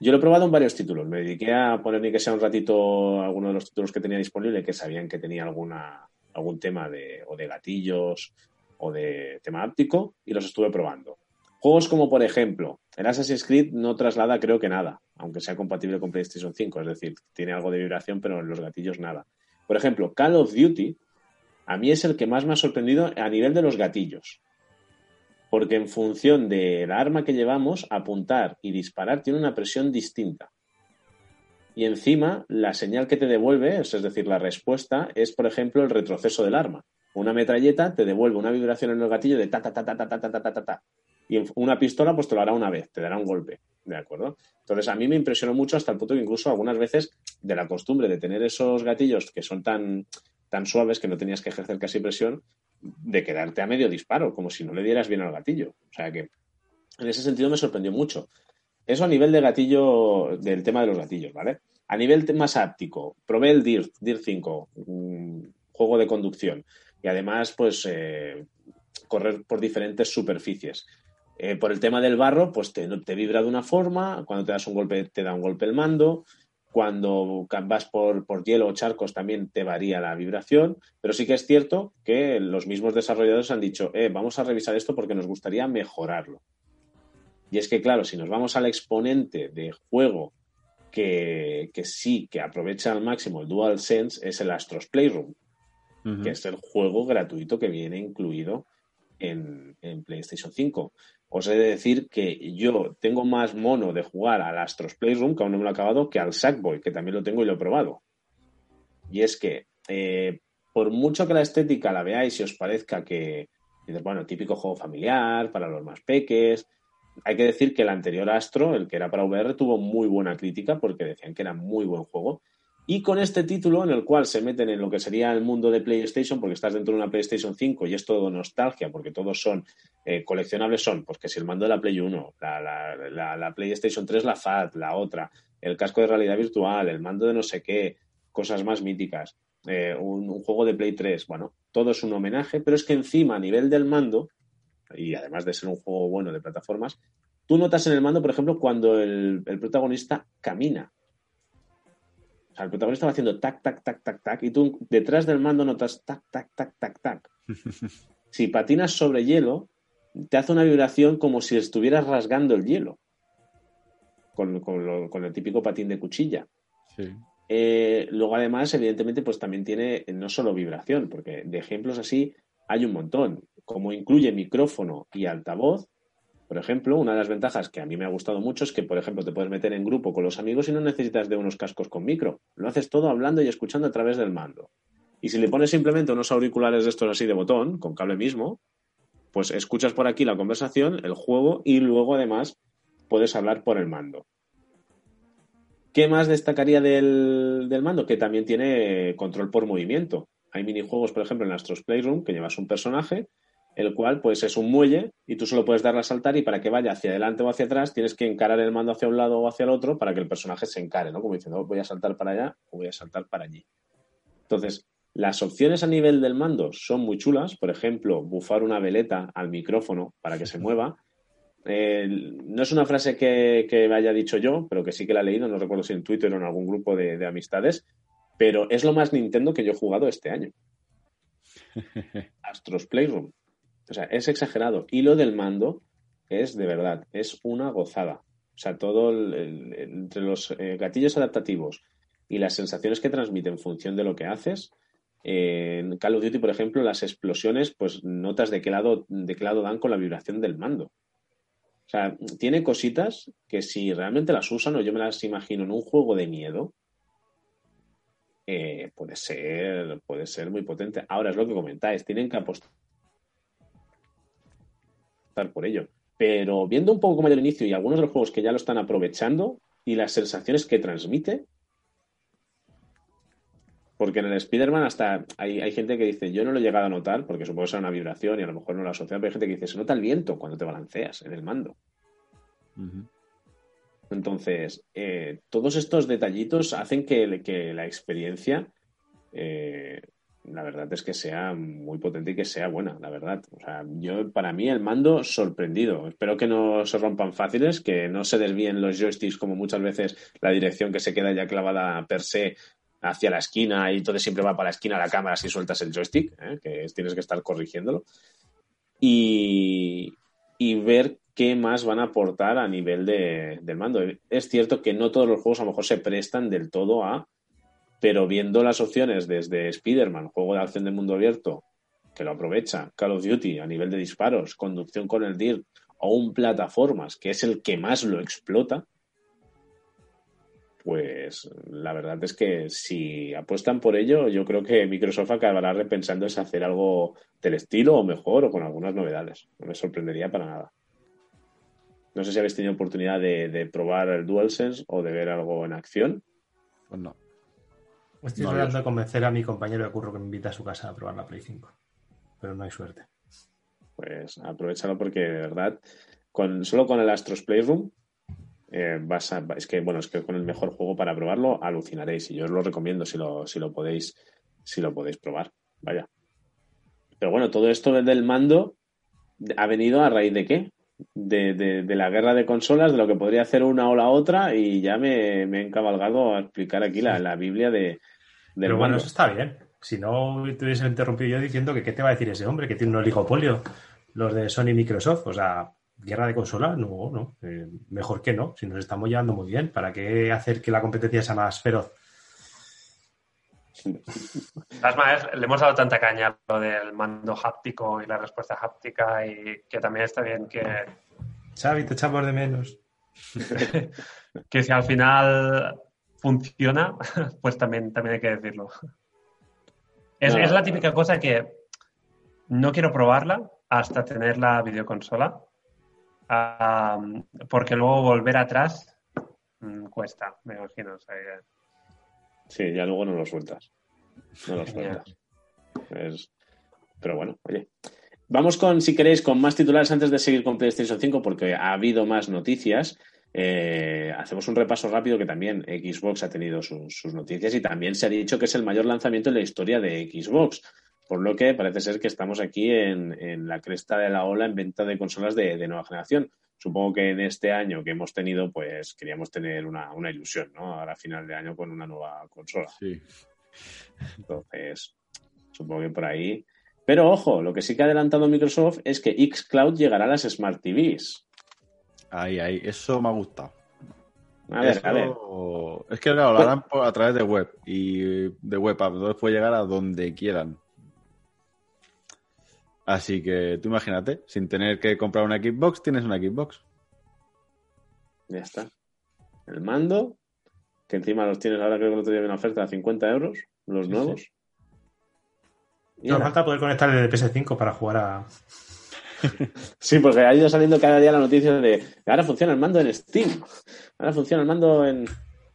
Yo lo he probado en varios títulos. Me dediqué a poner ni que sea un ratito alguno de los títulos que tenía disponible, que sabían que tenía alguna, algún tema de, o de gatillos o de tema áptico, y los estuve probando. Juegos como, por ejemplo, el Assassin's Creed no traslada creo que nada, aunque sea compatible con PlayStation 5, es decir, tiene algo de vibración, pero en los gatillos nada. Por ejemplo, Call of Duty, a mí es el que más me ha sorprendido a nivel de los gatillos. Porque en función del arma que llevamos, apuntar y disparar tiene una presión distinta. Y encima, la señal que te devuelve, es decir, la respuesta, es, por ejemplo, el retroceso del arma. Una metralleta te devuelve una vibración en el gatillo de ta ta ta ta ta ta ta ta ta ta. Y una pistola, pues te lo hará una vez, te dará un golpe. ¿De acuerdo? Entonces, a mí me impresionó mucho hasta el punto que incluso algunas veces de la costumbre de tener esos gatillos que son tan, tan suaves que no tenías que ejercer casi presión, de quedarte a medio disparo, como si no le dieras bien al gatillo. O sea que en ese sentido me sorprendió mucho. Eso a nivel de gatillo, del tema de los gatillos, ¿vale? A nivel más áptico, probé el DIR, DIR 5, un juego de conducción. Y además, pues, eh, correr por diferentes superficies. Eh, por el tema del barro, pues te, te vibra de una forma, cuando te das un golpe, te da un golpe el mando, cuando vas por, por hielo o charcos también te varía la vibración, pero sí que es cierto que los mismos desarrolladores han dicho, eh, vamos a revisar esto porque nos gustaría mejorarlo. Y es que, claro, si nos vamos al exponente de juego que, que sí, que aprovecha al máximo el DualSense, es el Astros Playroom, que es el juego gratuito que viene incluido en, en PlayStation 5. Os he de decir que yo tengo más mono de jugar al Astros Playroom, que aún no me lo he acabado, que al Sackboy, que también lo tengo y lo he probado. Y es que, eh, por mucho que la estética la veáis y os parezca que, bueno, típico juego familiar, para los más peques, hay que decir que el anterior Astro, el que era para VR, tuvo muy buena crítica porque decían que era muy buen juego. Y con este título, en el cual se meten en lo que sería el mundo de PlayStation, porque estás dentro de una PlayStation 5 y es todo nostalgia, porque todos son eh, coleccionables, son, pues que si el mando de la Play 1, la, la, la, la PlayStation 3, la FAT, la otra, el casco de realidad virtual, el mando de no sé qué, cosas más míticas, eh, un, un juego de Play 3, bueno, todo es un homenaje, pero es que encima, a nivel del mando, y además de ser un juego bueno de plataformas, tú notas en el mando, por ejemplo, cuando el, el protagonista camina. O sea, el protagonista va haciendo tac, tac, tac, tac, tac, y tú detrás del mando notas tac, tac, tac, tac, tac. Si patinas sobre hielo, te hace una vibración como si estuvieras rasgando el hielo. Con, con lo- con el típico patín de cuchilla. Sí. Eh, luego, además, evidentemente, pues también tiene eh, no solo vibración, porque de ejemplos así hay un montón. Como incluye micrófono y altavoz, por ejemplo, una de las ventajas que a mí me ha gustado mucho es que, por ejemplo, te puedes meter en grupo con los amigos y no necesitas de unos cascos con micro. Lo haces todo hablando y escuchando a través del mando. Y si le pones simplemente unos auriculares de estos así de botón, con cable mismo, pues escuchas por aquí la conversación, el juego y luego además puedes hablar por el mando. ¿Qué más destacaría del, del mando? Que también tiene control por movimiento. Hay minijuegos, por ejemplo, en Astros Playroom, que llevas un personaje, el cual pues es un muelle y tú solo puedes darle a saltar y para que vaya hacia adelante o hacia atrás tienes que encarar el mando hacia un lado o hacia el otro para que el personaje se encare, ¿no? Como diciendo, "Oh, voy a saltar para allá o voy a saltar para allí. Entonces, las opciones a nivel del mando son muy chulas. Por ejemplo, bufar una veleta al micrófono para que se mueva. Eh, no es una frase que, que me haya dicho yo, pero que sí que la he leído, no recuerdo si en Twitter o en algún grupo de, de amistades, pero es lo más Nintendo que yo he jugado este año. Astros Playroom. O sea, es exagerado. Y lo del mando es de verdad, es una gozada. O sea, todo entre los eh, gatillos adaptativos y las sensaciones que transmite en función de lo que haces. en Call of Duty, por ejemplo, las explosiones, pues notas de qué lado, de qué lado dan con la vibración del mando. O sea, tiene cositas que si realmente las usan o yo me las imagino en un juego de miedo, eh, puede ser, puede ser muy potente. Ahora es lo que comentáis, tienen que apostar por ello. Pero viendo un poco como el inicio y algunos de los juegos que ya lo están aprovechando y las sensaciones que transmite, porque en el Spider-Man hasta hay, hay gente que dice, yo no lo he llegado a notar, porque supongo que será una vibración y a lo mejor no la asocia, pero hay gente que dice, se nota el viento cuando te balanceas en el mando. Entonces, eh, todos estos detallitos hacen que, que la experiencia, eh, la verdad es que sea muy potente y que sea buena, la verdad. O sea, yo, para mí, el mando sorprendido. Espero que no se rompan fáciles, que no se desvíen los joysticks como muchas veces la dirección que se queda ya clavada per se hacia la esquina y entonces siempre va para la esquina la cámara si sueltas el joystick, ¿eh? que es- tienes que estar corrigiéndolo. Y, y ver qué más van a aportar a nivel de, del mando. Es cierto que no todos los juegos a lo mejor se prestan del todo a, pero viendo las opciones desde Spider-Man, juego de acción de mundo abierto, que lo aprovecha, Call of Duty a nivel de disparos, conducción con el DIRT o un plataformas, que es el que más lo explota, pues la verdad es que si apuestan por ello, yo creo que Microsoft acabará repensando es hacer algo del estilo o mejor o con algunas novedades. No me sorprendería para nada. No sé si habéis tenido oportunidad de, de probar el DualSense o de ver algo en acción. Pues no. Estoy No, tratando de convencer a mi compañero de curro que me invita a su casa a probar la Play 5. Pero no hay suerte. Pues aprovechalo porque de verdad, con, solo con el Astros Playroom, eh, vas a, es que bueno, es que con el mejor juego para probarlo alucinaréis y yo os lo recomiendo si lo, si lo podéis, si lo podéis probar. Vaya. Pero bueno, todo esto del mando ha venido a raíz de qué? De, de- de la guerra de consolas, de lo que podría hacer una o la otra, y ya me, me he encabalgado a explicar aquí la, la Biblia de, del Pero bueno, eso está bien. Si no te hubiese interrumpido yo diciendo que qué te va a decir ese hombre, que tiene un oligopolio, los de Sony y Microsoft. O sea, guerra de consolas, no, no. Eh, mejor que no, si nos estamos llevando muy bien. ¿Para qué hacer que la competencia sea más feroz? Maneras, le hemos dado tanta caña a lo del mando háptico y la respuesta háptica y que también está bien que, Xavi, te echamos de menos. que si al final funciona, pues también, también hay que decirlo. Es, No, es la típica cosa que no quiero probarla hasta tener la videoconsola, ah, porque luego volver atrás mm, cuesta, me imagino. o sea Sí, ya luego no lo sueltas. No lo sueltas. Es- Pero bueno, oye. Vamos con, si queréis, con más titulares antes de seguir con PlayStation 5, porque ha habido más noticias. Eh, hacemos un repaso rápido que también Xbox ha tenido sus, sus noticias y también se ha dicho que es el mayor lanzamiento en la historia de Xbox. Por lo que parece ser que estamos aquí en, en la cresta de la ola en venta de consolas de, de nueva generación. Supongo que en este año que hemos tenido, pues queríamos tener una, una ilusión, ¿no? Ahora a final de año con una nueva consola. Sí. Entonces, supongo que por ahí Pero ojo, lo que sí que ha adelantado Microsoft es que xCloud llegará a las Smart TVs. Ahí, ahí, eso me ha gustado. A ver, Eso- a ver. Es que claro, lo harán por- a través de web y de web app, entonces puede llegar a donde quieran. Así que tú imagínate, sin tener que comprar una Xbox, tienes una Xbox. Ya está. El mando, que encima los tienes ahora, creo que el otro día había una oferta a 50 euros, los nuevos. Y Nos ala. falta poder conectar el PS5 para jugar a. Sí, porque ha ido saliendo cada día la noticia de ahora funciona el mando en Steam. Ahora funciona el mando en.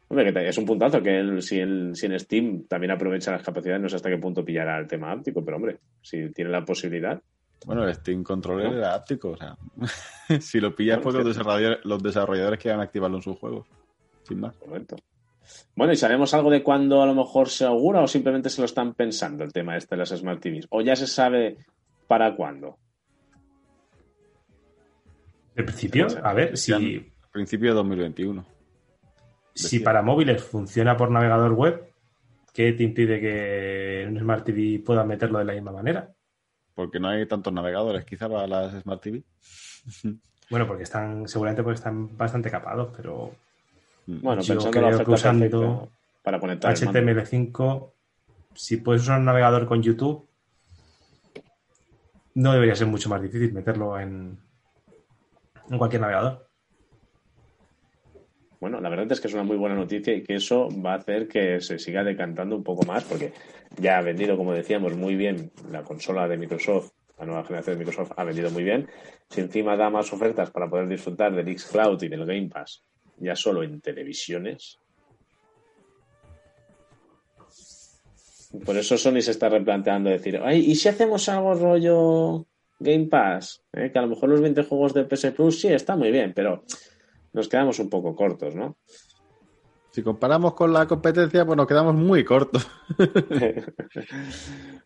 Hombre, que es un puntazo que el- si, el- si en Steam también aprovecha las capacidades, no sé hasta qué punto pillará el tema áptico, pero hombre, si tiene la posibilidad. Bueno, el Steam Controller No. era áptico, o sea, si lo pillas Claro, porque los es que- desarrolladores, los desarrolladores quieran activarlo en sus juegos, sin más. Correcto. Bueno, ¿y sabemos algo de cuándo a lo mejor se augura o simplemente se lo están pensando el tema este de las Smart TVs? ¿O ya se sabe para cuándo? De principio, a ver, si, Principio de 2021. si para móviles funciona por navegador web, ¿qué te impide que un Smart TV pueda meterlo de la misma manera? Porque no hay tantos navegadores, quizá para las Smart TV. Bueno, porque están, seguramente porque están bastante capados, pero Bueno, Yo pensando creo que usando para conectar el mando. HTML5, si puedes usar un navegador con YouTube, no debería ser mucho más difícil meterlo en, en cualquier navegador. Bueno, la verdad es que es una muy buena noticia y que eso va a hacer que se siga decantando un poco más, porque ya ha vendido, como decíamos, muy bien la consola de Microsoft, la nueva generación de Microsoft ha vendido muy bien. Si encima da más ofertas para poder disfrutar del xCloud y del Game Pass, ya solo en televisiones. Por eso Sony se está replanteando decir, Ay, ¿y si hacemos algo rollo Game Pass? ¿Eh? Que a lo mejor los 20 juegos de PS Plus sí está muy bien, pero nos quedamos un poco cortos, ¿no? Si comparamos con la competencia, pues nos quedamos muy cortos.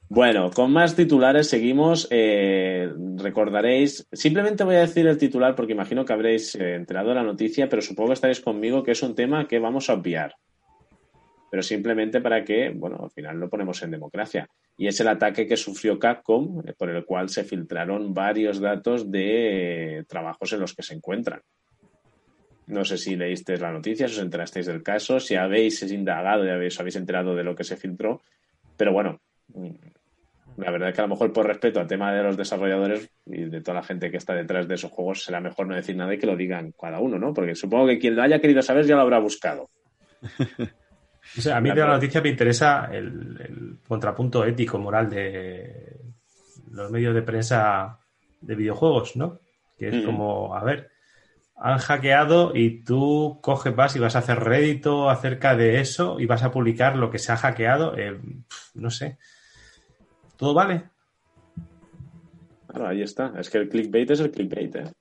Bueno, con más titulares seguimos. Eh, recordaréis, simplemente voy a decir el titular porque imagino que habréis eh, enterado la noticia, pero supongo que estaréis conmigo que es un tema que vamos a obviar. Pero simplemente para que, bueno, al final lo ponemos en democracia. Y es el ataque que sufrió Capcom, eh, por el cual se filtraron varios datos de eh, trabajos en los que se encuentran. No sé si leísteis la noticia, si os enterasteis del caso, si habéis indagado y habéis, habéis enterado de lo que se filtró. Pero bueno, la verdad es que a lo mejor por respeto al tema de los desarrolladores y de toda la gente que está detrás de esos juegos, será mejor no decir nada y que lo digan cada uno, ¿no? Porque supongo que quien lo haya querido saber ya lo habrá buscado. O sea, a mí de la noticia me interesa el, el contrapunto ético, moral de los medios de prensa de videojuegos, ¿no? Que es Ujú. como, a ver, han hackeado y tú coges, vas y vas a hacer rédito acerca de eso y vas a publicar lo que se ha hackeado. eh, no sé. ¿Todo vale? Claro, ahí está. Es que el clickbait es el clickbait, ¿eh?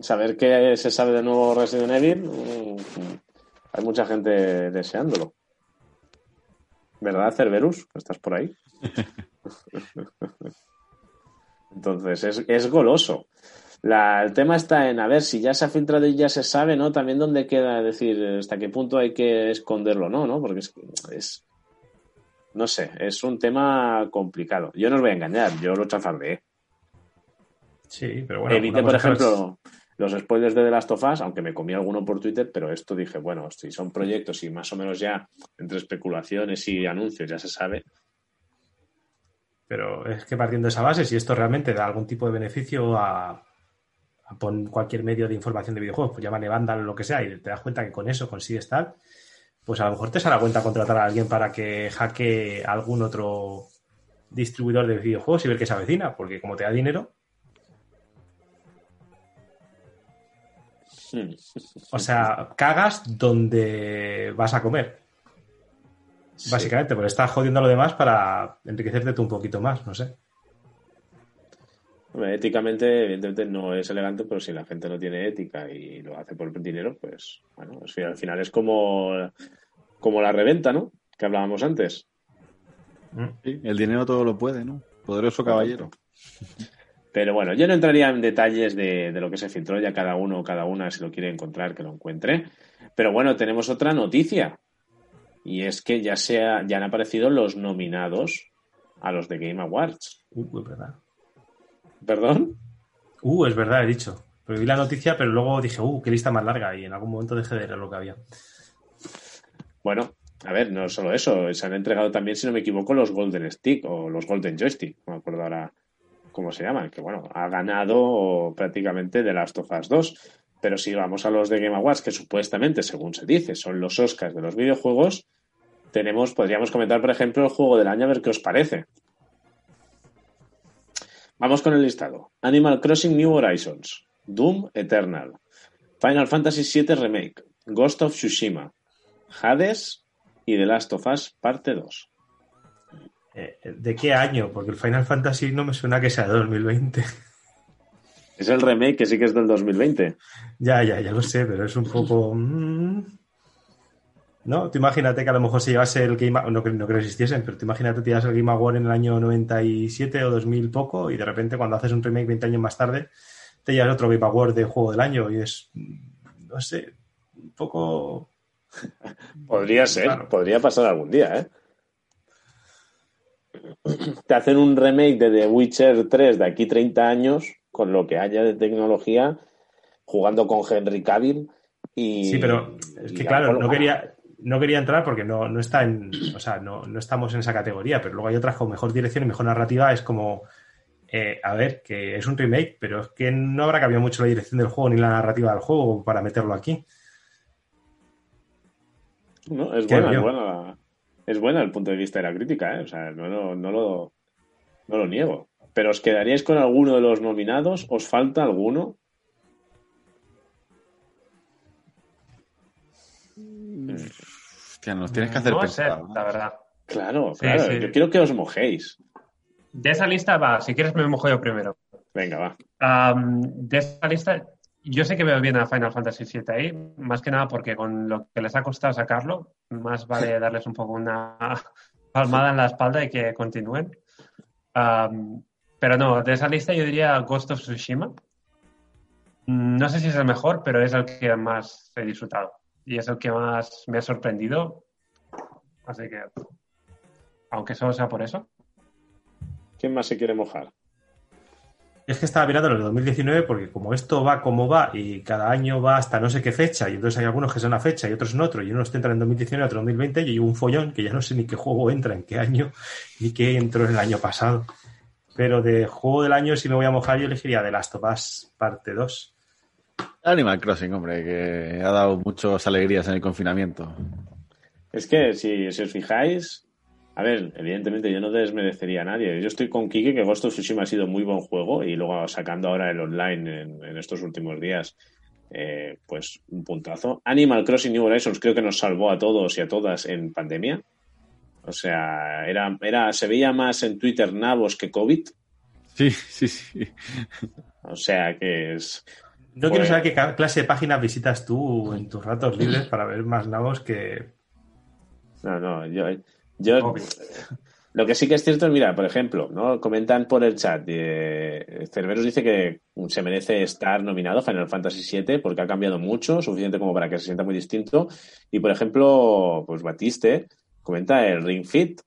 Saber qué se sabe de nuevo Resident Evil, mm, hay mucha gente deseándolo. ¿Verdad, Cerberus? ¿Estás por ahí? Entonces, es, es goloso. La- el tema está en a ver si ya se ha filtrado y ya se sabe, ¿no? También dónde queda, es decir, hasta qué punto hay que esconderlo, ¿no? ¿no? Porque es, es- no sé, es un tema complicado. Yo no os voy a engañar, yo lo chafardeé. Sí, pero bueno. Evité, por es- ejemplo, los spoilers de The Last of Us, aunque me comí alguno por Twitter, pero esto dije, bueno, si son proyectos y más o menos ya entre especulaciones y anuncios ya se sabe, Pero es que partiendo de esa base, si esto realmente da algún tipo de beneficio a, pon cualquier medio de información de videojuegos, pues llámale Vandal o lo que sea, y te das cuenta que con eso consigues tal, pues a lo mejor te sale a cuenta contratar a alguien para que hackee algún otro distribuidor de videojuegos y ver qué se avecina, porque como te da dinero, o sea, cagas donde vas a comer. sí. Básicamente, pues estás jodiendo a lo demás para enriquecerte tú un poquito más, no sé. Hombre, éticamente, evidentemente no es elegante, pero si la gente no tiene ética y lo hace por dinero, pues bueno, al final- al final es como, como la reventa, ¿no? Que hablábamos antes. Sí, el dinero todo lo puede, ¿no? Poderoso caballero. Pero bueno, yo no entraría en detalles de, de lo que se filtró, ya cada uno o cada una, si lo quiere encontrar, que lo encuentre. Pero bueno, tenemos otra noticia. Y es que ya, se ha- ya han aparecido los nominados a los de Game Awards. Uh, es verdad. ¿Perdón? Uh, es verdad, he dicho. Pero vi la noticia, pero luego dije, uh, qué lista más larga. Y en algún momento dejé de leer lo que había. Bueno, a ver, no solo eso, se han entregado también, si no me equivoco, los Golden Stick o los Golden Joystick, no me acuerdo ahora cómo se llaman, que bueno, ha ganado prácticamente The Last of Us 2. Pero si vamos a los de Game Awards, que supuestamente, según se dice, son los Oscars de los videojuegos, tenemos, podríamos comentar, por ejemplo, el juego del año, a ver qué os parece. Vamos con el listado. Animal Crossing New Horizons, Doom Eternal, Final Fantasy VII Remake, Ghost of Tsushima, Hades y The Last of Us Parte 2. Eh, ¿De qué año? Porque el Final Fantasy no me suena que sea de 2020. Es el remake que sí que es del 2020. ya, ya, ya lo sé, pero es un poco... mm, ¿No? Tú imagínate que a lo mejor se llevase el Game Award, no, que- no creo que existiesen, pero tú imagínate llevas el Game Award en el año 97 o 2000 poco y de repente cuando haces un remake 20 años más tarde te llevas otro Game Award de juego del año y es, no sé, un poco... Podría ser, Claro. podría pasar algún día, ¿eh? Te hacen un remake de The Witcher 3 de aquí 30 años, con lo que haya de tecnología, jugando con Henry Cavill y... Sí, pero es que claro, no quería, no quería entrar porque no, no está en, o sea, no, no estamos en esa categoría, pero luego hay otras con mejor dirección y mejor narrativa, es como, eh, a ver, que es un remake, pero es que no habrá cambiado mucho la dirección del juego ni la narrativa del juego para meterlo aquí. No, es buena, es buena, la- es buena el punto de vista de la crítica, ¿eh? O sea, no, lo- no, lo, no lo niego. Pero ¿os quedaríais con alguno de los nominados? ¿Os falta alguno? Hostia, nos tienes que hacer No sé, pensar. ¿no? la verdad. Claro, Sí, claro. sí. Yo quiero que os mojéis. De esa lista, va, si quieres me mojo yo primero. Venga, va. De esa lista, yo sé que veo bien a Final Fantasy VII ahí, más que nada porque con lo que les ha costado sacarlo, más vale darles un poco una palmada en la espalda y que continúen. Pero no, de esa lista yo diría Ghost of Tsushima. No sé si es el mejor, pero es el que más he disfrutado y es el que más me ha sorprendido. Así que, aunque solo sea por eso. ¿Quién más se quiere mojar? Es que estaba mirando los de 2019 porque como esto va como va y cada año va hasta no sé qué fecha y entonces hay algunos que son una fecha y otros en otro y unos te entran en 2019 otro en 2020 y hay un follón que ya no sé ni qué juego entra en qué año ni qué entró en el año pasado. Pero de juego del año si me voy a mojar yo elegiría The Last of Us parte 2. Animal Crossing, hombre, que ha dado muchas alegrías en el confinamiento. Es que si, si os fijáis, a ver, evidentemente yo no desmerecería a nadie. Yo estoy con Kike, que Ghost of Tsushima ha sido muy buen juego y luego sacando ahora el online en, en estos últimos días, eh, pues un puntazo. Animal Crossing New Horizons creo que nos salvó a todos y a todas en pandemia. O sea, era, era, se veía más en Twitter nabos que COVID. Sí, sí, sí. O sea que es. No Pues- quiero saber qué clase de páginas visitas tú en tus ratos libres para ver más nabos que... No, no, yo, yo Obvio. lo que sí que es cierto es, mira, por ejemplo, ¿no? Comentan por el chat, eh, Cerberus dice que se merece estar nominado Final Fantasy VII porque ha cambiado mucho, suficiente como para que se sienta muy distinto. Y por ejemplo, pues Batiste comenta el Ring Fit,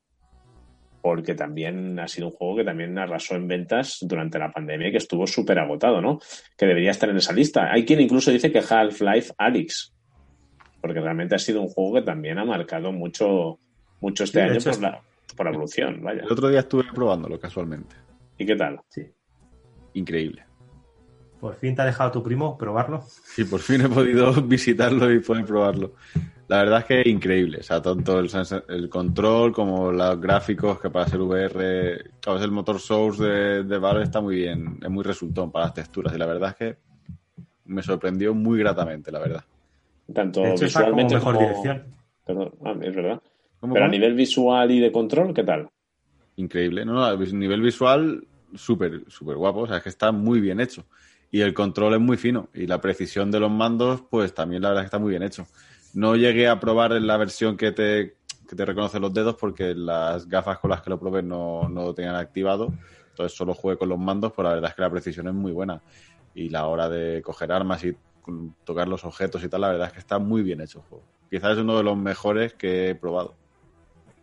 porque también ha sido un juego que también arrasó en ventas durante la pandemia y que estuvo súper agotado, ¿no? Que debería estar en esa lista. Hay quien incluso dice que Half-Life Alyx, porque realmente ha sido un juego que también ha marcado mucho, mucho este Sí, año hecho, por la, por la evolución, vaya. El otro día estuve probándolo casualmente. ¿Y qué tal? Sí. Increíble. Por fin te ha dejado tu primo probarlo. Sí, por fin he podido visitarlo y poder probarlo. La verdad es que es increíble. O sea, tanto el, control como los gráficos, que para ser VR, claro, es el motor Source de, de Valve está muy bien, es muy resultón para las texturas. Y la verdad es que me sorprendió muy gratamente, la verdad. Tanto De hecho, como visualmente mejor como- dirección. Perdón, ah, es verdad. ¿Cómo, Pero a nivel visual y de control, ¿qué tal? Increíble. No, no, a nivel visual, súper, súper guapo. O sea, es que está muy bien hecho. Y el control es muy fino. Y la precisión de los mandos, pues también la verdad es que está muy bien hecho. No llegué a probar en la versión que te, que te reconoce los dedos porque las gafas con las que lo probé no, no lo tenían activado. Entonces solo jugué con los mandos, pero la verdad es que la precisión es muy buena. Y la hora de coger armas y tocar los objetos y tal, la verdad es que está muy bien hecho el juego. Quizás es uno de los mejores que he probado.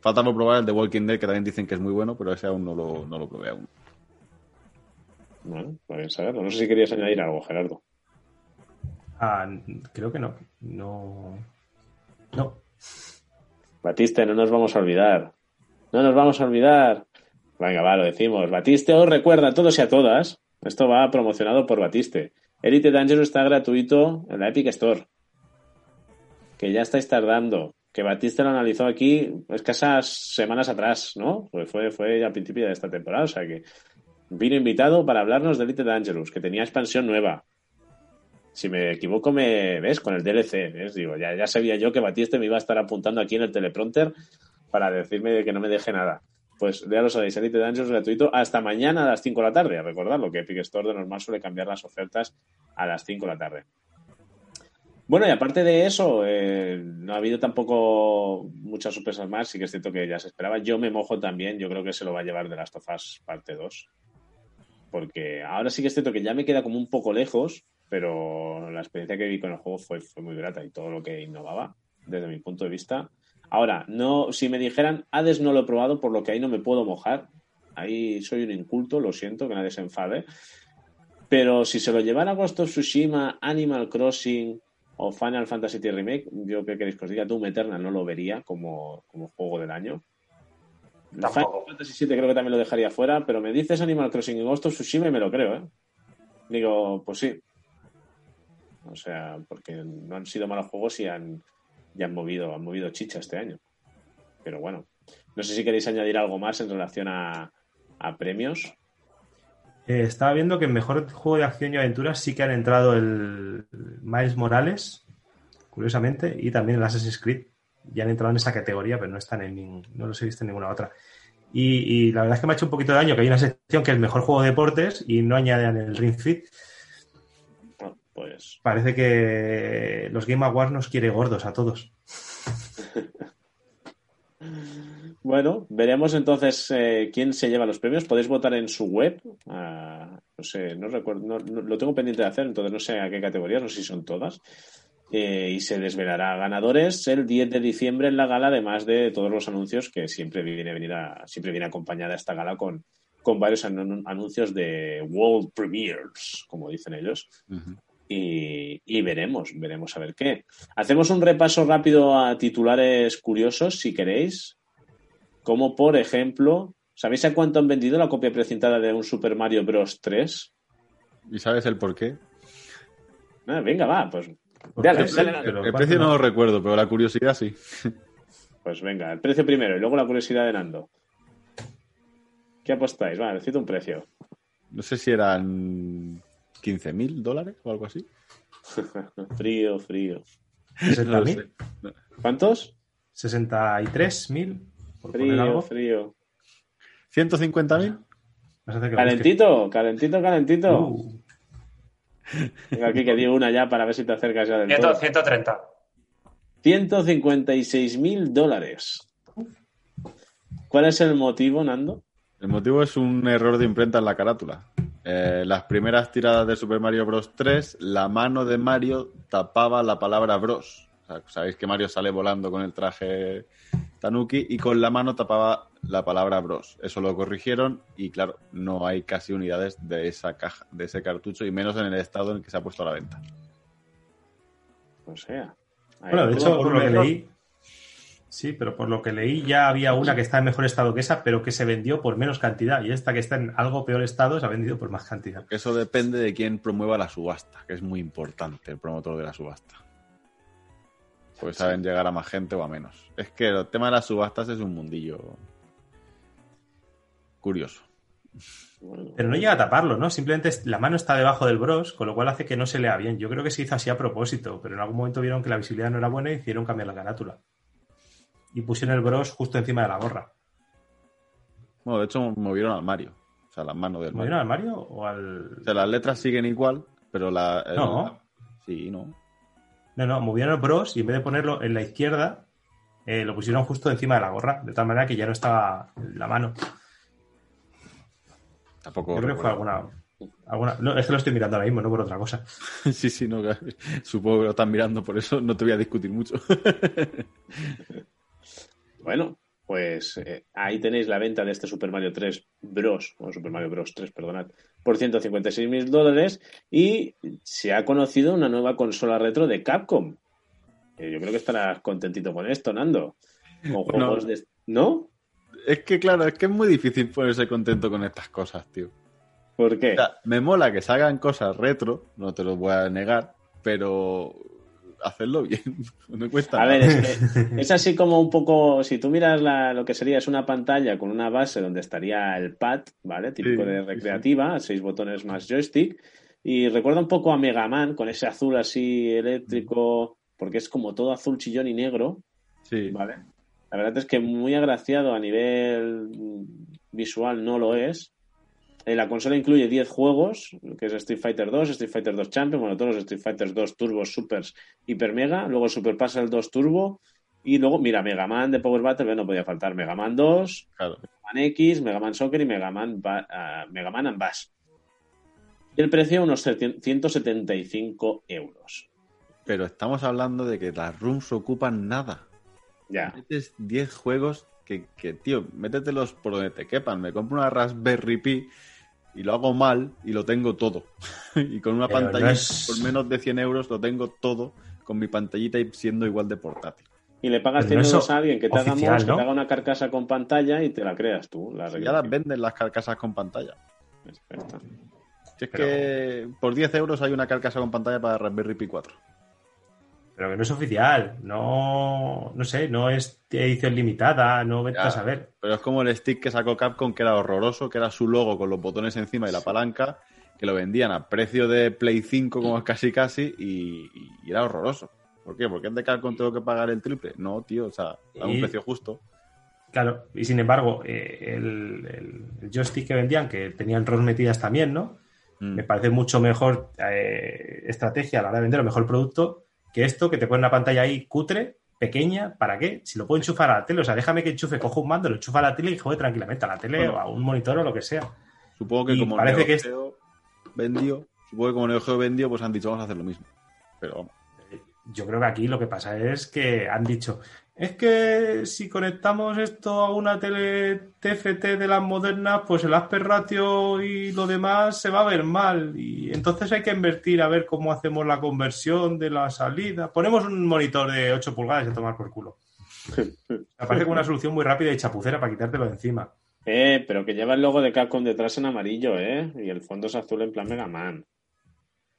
Falta por probar el de Walking Dead, que también dicen que es muy bueno, pero ese aún no lo, no lo probé aún. Bueno, pueden saberlo. No sé si querías añadir algo, Gerardo. Ah, creo que no. No. No. Batiste, no nos vamos a olvidar. No nos vamos a olvidar. Venga, va, lo decimos. Batiste os recuerda a todos y a todas. Esto va promocionado por Batiste. Elite Dangerous está gratuito en la Epic Store. Que ya estáis tardando. Que Batiste lo analizó aquí escasas semanas atrás, ¿no? Pues fue, fue a principio de esta temporada. O sea que vino invitado para hablarnos de Elite Dangerous, que tenía expansión nueva. Si me equivoco, me ves con el DLC. ¿ves? Digo, ya, ya sabía yo que Batiste me iba a estar apuntando aquí en el teleprompter para decirme que no me deje nada. Pues ya lo sabéis, Elite Dangerous gratuito hasta mañana a las 5 de la tarde. Recordadlo que Epic Store de normal suele cambiar las ofertas a las 5 de la tarde. Bueno, y aparte de eso, eh, no ha habido tampoco muchas sorpresas más. Sí que es cierto que ya se esperaba. Yo me mojo también. Yo creo que se lo va a llevar de las tofas parte 2. Porque ahora sí que es cierto que ya me queda como un poco lejos, pero la experiencia que vi con el juego fue, muy grata y todo lo que innovaba, desde mi punto de vista. Ahora, no, si me dijeran, Hades no lo he probado, por lo que ahí no me puedo mojar. Ahí soy un inculto, lo siento, que nadie se enfade. Pero si se lo llevara Ghost of Tsushima, Animal Crossing o Final Fantasy VII Remake, yo qué queréis que os diga, Doom Eternal no lo vería como, como juego del año. Final Tampoco. Fantasy VII creo que también lo dejaría fuera, pero me dices Animal Crossing y Ghost of Tsushima y me lo creo, ¿eh? Digo, pues sí. O sea, porque no han sido malos juegos y han, y han movido, han movido chicha este año. Pero bueno, no sé si queréis añadir algo más en relación a, a premios. Eh, estaba viendo que en mejor juego de acción y aventura sí que han entrado el Miles Morales, curiosamente, y también el Assassin's Creed. Ya han entrado en esa categoría, pero no están en nin- no los he visto en ninguna otra. Y, y la verdad es que me ha hecho un poquito de daño que hay una sección que es mejor juego de deportes y no añaden el Ring Fit. Bueno, pues Parece que los Game Awards nos quiere gordos a todos. Bueno, veremos entonces eh, quién se lleva los premios. Podéis votar en su web. Ah, no sé, no recuerdo, no- no- lo tengo pendiente de hacer, entonces no sé a qué categorías, no sé si son todas. Eh, y se desvelará ganadores el 10 de diciembre en la gala, además de todos los anuncios que siempre viene, venir a- siempre viene acompañada esta gala con, con varios anu- anuncios de World Premiers, como dicen ellos. Y, y veremos, veremos a ver qué. Hacemos un repaso rápido a titulares curiosos, si queréis. Como por ejemplo, ¿sabéis a cuánto han vendido la copia precintada de un Super Mario Bros. 3? ¿Y sabes el por qué? Ah, venga, va, pues. ¿Por Dale, qué? dale, Pero El ¿cuánto precio no no? lo recuerdo, pero la curiosidad sí. Pues venga, el precio primero y luego la curiosidad de Nando. ¿Qué apostáis? Va, decid un precio. No sé si eran 15.000 dólares o algo así. frío, frío. No lo 60.000, sé. ¿Cuántos? 63.000, por poner Frío, algo. frío. ¿150.000? Vas a hacer que lo busque. Calentito, calentito, calentito. Uh, Venga, aquí que di una ya para ver si te acercas ya del 100, todo. 130. 156 mil dólares. ¿Cuál es el motivo, Nando? El motivo es un error de imprenta en la carátula. Eh, las primeras tiradas de Super Mario Bros. 3, la mano de Mario tapaba la palabra Bros. O sea, Sabéis que Mario sale volando con el traje Tanuki y con la mano tapaba la palabra Bros. Eso lo corrigieron y claro, no hay casi unidades de esa caja, de ese cartucho y menos en el estado en el que se ha puesto a la venta. O sea. Bueno, de hecho, por lo que leí, sí, pero por lo que leí ya había una que está en mejor estado que esa, pero que se vendió por menos cantidad. Y esta que está en algo peor estado se ha vendido por más cantidad. Eso depende de quién promueva la subasta, que es muy importante el promotor de la subasta. Pues saben llegar a más gente o a menos. Es que el tema de las subastas es un mundillo curioso. Pero no llega a taparlo, ¿no? Simplemente la mano está debajo del bros, con lo cual hace que no se lea bien. Yo creo que se hizo así a propósito, pero en algún momento vieron que la visibilidad no era buena y hicieron cambiar la carátula. Y pusieron el bros justo encima de la gorra. Bueno, de hecho movieron al Mario. O sea, las manos del ¿Me Mario. vieron al Mario o al.? O sea, las letras siguen igual, pero la... el- No. Sí, no. No, no, movieron el bros y en vez de ponerlo en la izquierda, eh, lo pusieron justo encima de la gorra, de tal manera que ya no estaba la mano. Tampoco... Yo creo que fue alguna. alguna no, es que lo estoy mirando ahora mismo, no por otra cosa. sí, sí, no. Supongo que lo están mirando, por eso no te voy a discutir mucho. bueno, pues eh, ahí tenéis la venta de este Super Mario 3 Bros, o Super Mario Bros 3, perdonad, por 156 mil dólares y se ha conocido una nueva consola retro de Capcom. Eh, yo creo que estarás contentito con esto, Nando. Con juegos de... ¿No? Es que, claro, es que es muy difícil ponerse contento con estas cosas, tío. ¿Por qué? O sea, me mola que salgan cosas retro, no te lo voy a negar, pero hacerlo bien, no me cuesta A ver, es que es así como un poco, si tú miras la- lo que sería es una pantalla con una base donde estaría el pad, ¿vale? Típico Sí, de sí, recreativa, seis botones más joystick, y recuerda un poco a Mega Man con ese azul así eléctrico, porque es como todo azul chillón y negro, Sí, ¿vale? La verdad es que muy agraciado a nivel visual no lo es. La consola incluye 10 juegos, que es Street Fighter 2, Street Fighter 2 Champion, bueno, todos los Street Fighter 2 Turbo, Supers, Hyper Mega, luego Super Puzzle 2 Turbo, y luego, mira, Mega Man de Power Battle, no podía faltar, Mega Man 2, claro. Mega Man X, Mega Man Soccer y Mega Man, ah, Mega Man and. Y el precio, unos 175 euros. Pero estamos hablando de que las rooms ocupan nada. Ya. Metes 10 juegos que, que, tío, métetelos por donde te quepan. Me compro una Raspberry Pi y lo hago mal y lo tengo todo. y con una Pero no pantalla es- por menos de 100 euros lo tengo todo con mi pantallita y siendo igual de portátil. Y le pagas Pero no 100 es euros a alguien que te haga una carcasa con pantalla y te la creas tú. La Ya las venden las carcasas con pantalla. Si es Pero- que por 10 euros hay una carcasa con pantalla para Raspberry Pi 4. Pero que no es oficial, no, no sé, no es edición limitada, no vete Ya. a saber. Pero es como el stick que sacó Capcom, que era horroroso, que era su logo con los botones encima y la palanca, que lo vendían a precio de Play 5 como casi casi y, y era horroroso. ¿Por qué? ¿Porque es de Capcom tengo que pagar el triple? No, tío, o sea, a un Y- precio justo. Claro, y sin embargo, eh, el, el- el joystick que vendían, que tenían ROM metidas también, ¿no? Mm. Me parece mucho mejor eh, estrategia a la hora de vender o mejor producto que esto, que te pone una pantalla ahí cutre, pequeña, ¿para qué? Si lo puedo enchufar a la tele, o sea, déjame que enchufe, cojo un mando, lo enchufa a la tele y juegue tranquilamente a la tele Bueno. o a un monitor o lo que sea. Supongo que y como parece Neo que es- vendió, supongo que como Neo Geo vendió, pues han dicho vamos a hacer lo mismo. Pero vamos. Yo creo que aquí lo que pasa es que han dicho, es que si conectamos esto a una tele TFT de las modernas, pues el aspect ratio y lo demás se va a ver mal. Y entonces hay que invertir a ver cómo hacemos la conversión de la salida. Ponemos un monitor de 8 pulgadas y a tomar por culo. Me parece como una solución muy rápida y chapucera para quitártelo de encima. Eh, pero que lleva el logo de Capcom detrás en amarillo, ¿eh? Y el fondo es azul en plan Mega Man.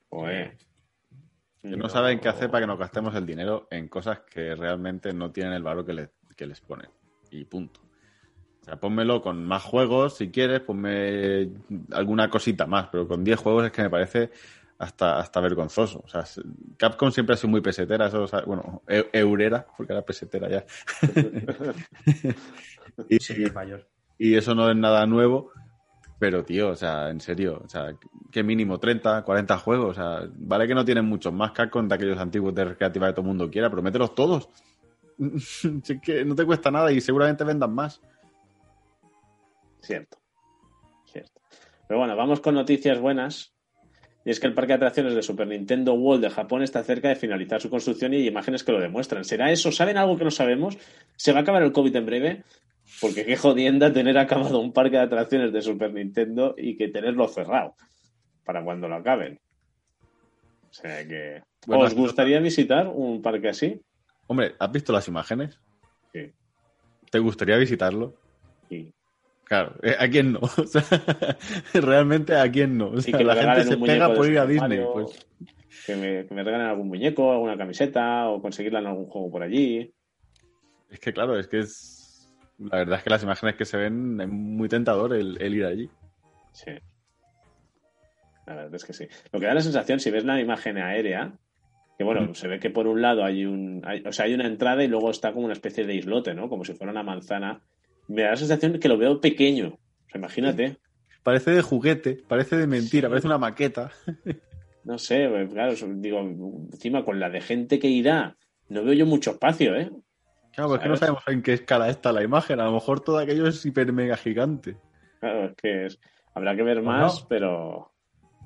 Joder. Que no saben qué hacer para que nos gastemos el dinero en cosas que realmente no tienen el valor que, le- que les ponen. Y punto. O sea, pónmelo con más juegos si quieres, ponme alguna cosita más, pero con 10 juegos es que me parece hasta, hasta vergonzoso. O sea, Capcom siempre ha sido muy pesetera, eso, bueno, eu- eurera, porque era pesetera ya. y, Sí, es mayor. y eso no es nada nuevo, pero tío, o sea, en serio, o sea, que mínimo 30, 40 juegos, o sea, vale que no tienen muchos más Capcom de aquellos antiguos de recreativa que todo el mundo quiera, pero mételos todos. Que no te cuesta nada y seguramente vendan más. Cierto. Cierto. Pero bueno, vamos con noticias buenas. Y es que el parque de atracciones de Super Nintendo World de Japón está cerca de finalizar su construcción y hay imágenes que lo demuestran. ¿Será eso? ¿Saben algo que no sabemos? ¿Se va a acabar el COVID en breve? Porque qué jodienda tener acabado un parque de atracciones de Super Nintendo y que tenerlo cerrado para cuando lo acaben. O sea que... Bueno, ¿Os gustaría visitar un parque así? Hombre, ¿has visto las imágenes? Sí. ¿Te gustaría visitarlo? Sí. Claro, eh, ¿a quién no? O sea, realmente a quién no. O Y sea, que me la gente se pega por ir a Disney. Mario, Pues. Que me, que me regalen algún muñeco, alguna camiseta o conseguirla en algún juego por allí. Es que claro, es que es... La verdad es que las imágenes que se ven es muy tentador el, el ir allí. Sí. La verdad es que sí. Lo que da la sensación, si ves la imagen aérea, que bueno, Mm. se ve que por un lado hay un. hay- o sea, hay una entrada y luego está como una especie de islote, ¿no? Como si fuera una manzana. Me da la sensación que lo veo pequeño. O sea, imagínate. Parece de juguete, parece de mentira, parece una maqueta. No sé, pues, claro, digo, encima con la de gente que irá, no veo yo mucho espacio, ¿eh? Claro, pues que no ¿Sabes? sabemos en qué escala está la imagen. A lo mejor todo aquello es hiper mega gigante. Claro, es que es- habrá que ver Pues más, no. pero.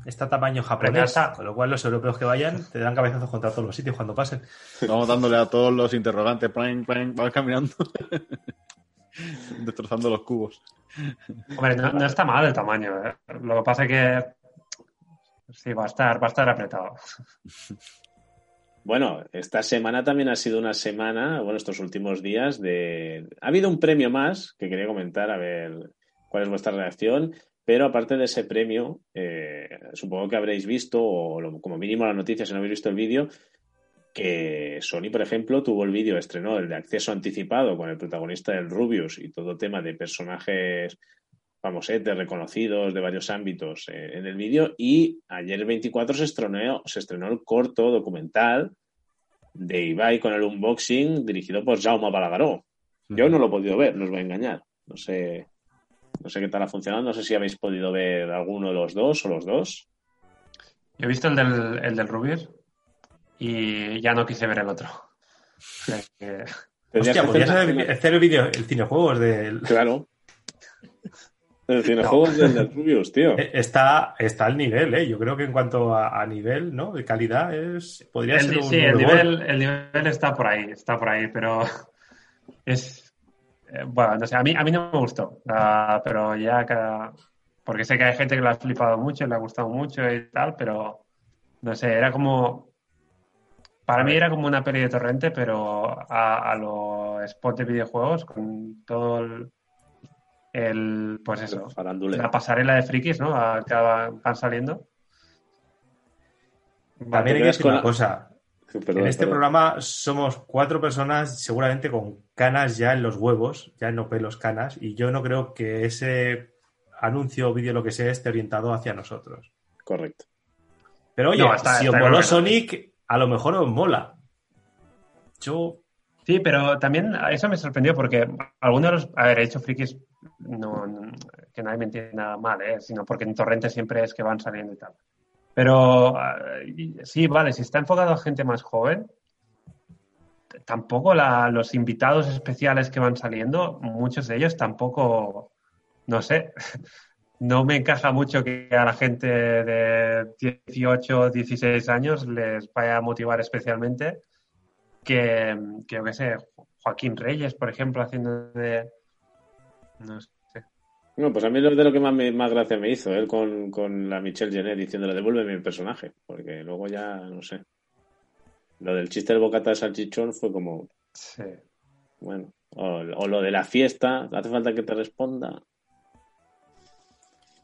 Está tamaño japonés, Preciosa. con lo cual los europeos que vayan te dan cabezazos contra todos los sitios cuando pasen. Vamos dándole a todos los interrogantes. Plan, plan, vamos caminando. Destrozando los cubos. Hombre, no, no está mal el tamaño. ¿eh? Lo que pasa es que sí, va a estar, va a estar apretado. Bueno, esta semana también ha sido una semana, bueno, estos últimos días de... Ha habido un premio más que quería comentar, a ver cuál es vuestra reacción, pero aparte de ese premio, eh, supongo que habréis visto, o como mínimo la noticia si no habéis visto el vídeo, que Sony, por ejemplo, tuvo el vídeo, estrenó el de acceso anticipado con el protagonista del Rubius y todo tema de personajes famosetes, reconocidos de varios ámbitos eh, en el vídeo. Y ayer el 24 se estrenó, se estrenó el corto documental de Ibai con el unboxing dirigido por Jaume Balagaró. Yo no lo he podido ver, no os voy a engañar. No sé, no sé qué tal ha funcionado, no sé si habéis podido ver alguno de los dos o los dos. Yo he visto el del, el del Rubius y ya no quise ver el otro. Hostia, podrías hacer- el el cinejuegos del. Claro. El cinejuegos del, del Rubius, tío. Eh, Está, está al nivel, ¿eh? Yo creo que en cuanto a, a nivel, ¿no? De calidad, es podría el, ser un sí, el nivel, el nivel está por ahí, está por ahí, pero es... eh, bueno, no sé, a mí, a mí no me gustó, pero ya cada... Porque sé que hay gente que lo ha flipado mucho, le ha gustado mucho y tal, pero no sé, era como... Para mí era como una peli de torrente, pero a, a los spots de videojuegos, con todo el... el pues eso, Farándule. la pasarela de frikis, ¿no? A- que van van saliendo. También hay que decir una la- cosa. Perdón, en este perdón. programa somos cuatro personas seguramente con canas ya en los huevos, ya no pelos, canas, y yo no creo que ese anuncio o vídeo, lo que sea, esté orientado hacia nosotros. Correcto. Pero oye, No, está- si os moló. Sonic, a lo mejor os mola. Yo Sí, pero también eso me sorprendió porque algunos de los. A ver, he hecho frikis, no, que nadie me entienda mal, ¿eh? sino porque en Torrente siempre es que van saliendo y tal. Pero y- sí, vale, si está enfocado a gente más joven, tampoco los invitados especiales que van saliendo, muchos de ellos tampoco, no sé, no me encaja mucho que a la gente de 18, 16 años les vaya a motivar especialmente que, que yo qué sé, Joaquín Reyes, por ejemplo, haciendo de... No sé. No, pues a mí lo de lo que más, me- más gracia me hizo, él con, con la Michelle Jenner diciéndole devuélveme mi personaje, porque luego ya, no sé. Lo del chiste del bocata de salchichón fue como, Sí. bueno, o, o lo de la fiesta, hace falta que te responda.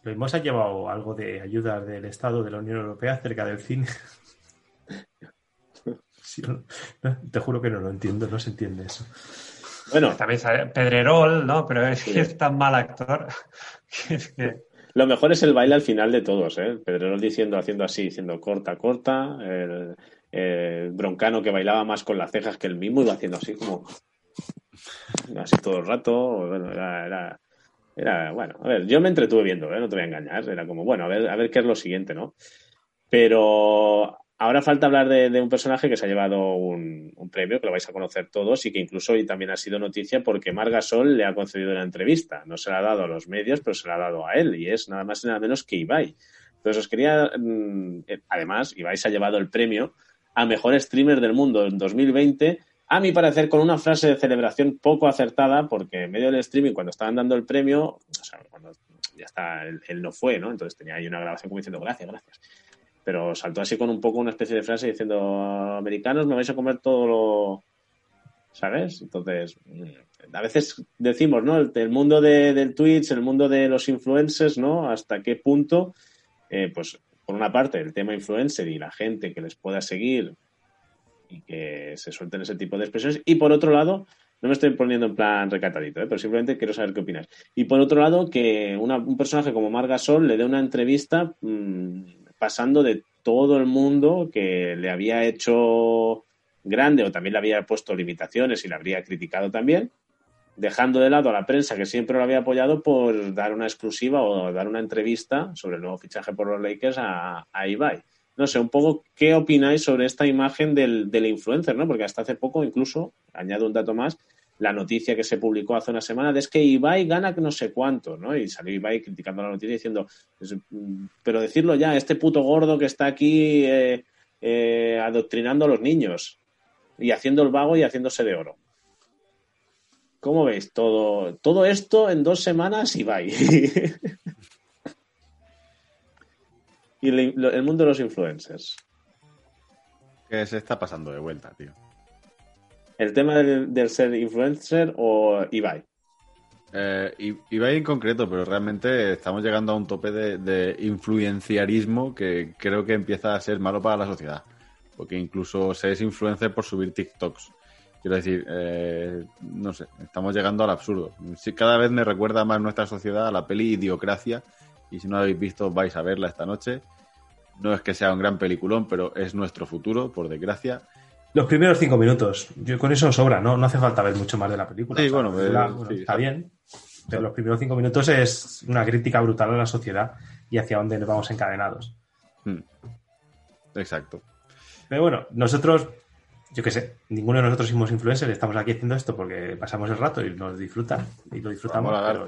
lo mismo se ha llevado algo de ayuda del Estado de la Unión Europea acerca del cine. Sí, no, no, te juro que no lo entiendo, no se entiende eso. Bueno, También sale Pedrerol, ¿no? Pero es que es tan mal actor que es que... lo mejor es el baile al final de todos, ¿eh? Pedrerol diciendo, haciendo así, diciendo corta, corta, el, el broncano que bailaba más con las cejas que el mismo iba haciendo así como, así todo el rato, bueno, era, era, era, bueno, a ver, yo me entretuve viendo, ¿eh? no te voy a engañar, era como, bueno, a ver, a ver qué es lo siguiente, ¿no? Pero ahora falta hablar de, un personaje que se ha llevado un, premio, que lo vais a conocer todos y que incluso hoy también ha sido noticia porque Marga Sol le ha concedido una entrevista. No se la ha dado a los medios, pero se la ha dado a él y es nada más y nada menos que Ibai. Entonces os quería, mm, eh, además, Ibai se ha llevado el premio a Mejor Streamer del Mundo en 2020 a mi parecer, con una frase de celebración poco acertada, porque en medio del streaming, cuando estaban dando el premio, o sea, cuando ya está, él, él no fue, ¿no? Entonces tenía ahí una grabación como diciendo gracias, gracias. Pero saltó así con un poco una especie de frase diciendo, americanos, me vais a comer todo lo... ¿Sabes? Entonces, mm, a veces decimos, ¿no? El, mundo de, del Twitch, el mundo de los influencers, ¿no? Hasta qué punto, eh, pues, por una parte, el tema influencer y la gente que les pueda seguir y que se suelten ese tipo de expresiones. Y por otro lado, no me estoy poniendo en plan recatadito, ¿eh? pero simplemente quiero saber qué opinas. Y por otro lado, que una, un personaje como Marga Sol le dé una entrevista mmm, pasando de todo el mundo que le había hecho grande o también le había puesto limitaciones y le habría criticado también, dejando de lado a la prensa que siempre lo había apoyado por dar una exclusiva o dar una entrevista sobre el nuevo fichaje por los Lakers a, a no sé, un poco qué opináis sobre esta imagen del, del, influencer, ¿no? Porque hasta hace poco, incluso, añado un dato más, la noticia que se publicó hace una semana de es que Ibai gana no sé cuánto, ¿no? Y salió Ibai criticando la noticia diciendo, pues, pero decirlo ya, este puto gordo que está aquí eh, eh, adoctrinando a los niños y haciendo el vago y haciéndose de oro. ¿Cómo veis todo, todo esto en dos semanas bye? y el mundo de los influencers. ¿Qué se está pasando de vuelta, tío? ¿El tema del, ser influencer o Ibai? Eh, Ibai en concreto, pero realmente estamos llegando a un tope de, de influenciarismo que creo que empieza a ser malo para la sociedad. Porque incluso se es influencer por subir TikToks. Quiero decir, eh, no sé, estamos llegando al absurdo. Sí, cada vez me recuerda más nuestra sociedad a la peli Idiocracia. Y si no la habéis visto, vais a verla esta noche. No es que sea un gran peliculón, pero es nuestro futuro, por desgracia. Los primeros cinco minutos, yo con eso sobra, ¿no? No hace falta ver mucho más de la película. Sí, O sea, bueno, la película, bueno, sí, está bien. Pero los primeros cinco minutos es una crítica brutal a la sociedad y hacia dónde nos vamos encadenados. Hmm. Exacto. Pero bueno, nosotros, yo qué sé, ninguno de nosotros somos influencers, estamos aquí haciendo esto porque pasamos el rato y nos disfrutan y lo disfrutamos. Pero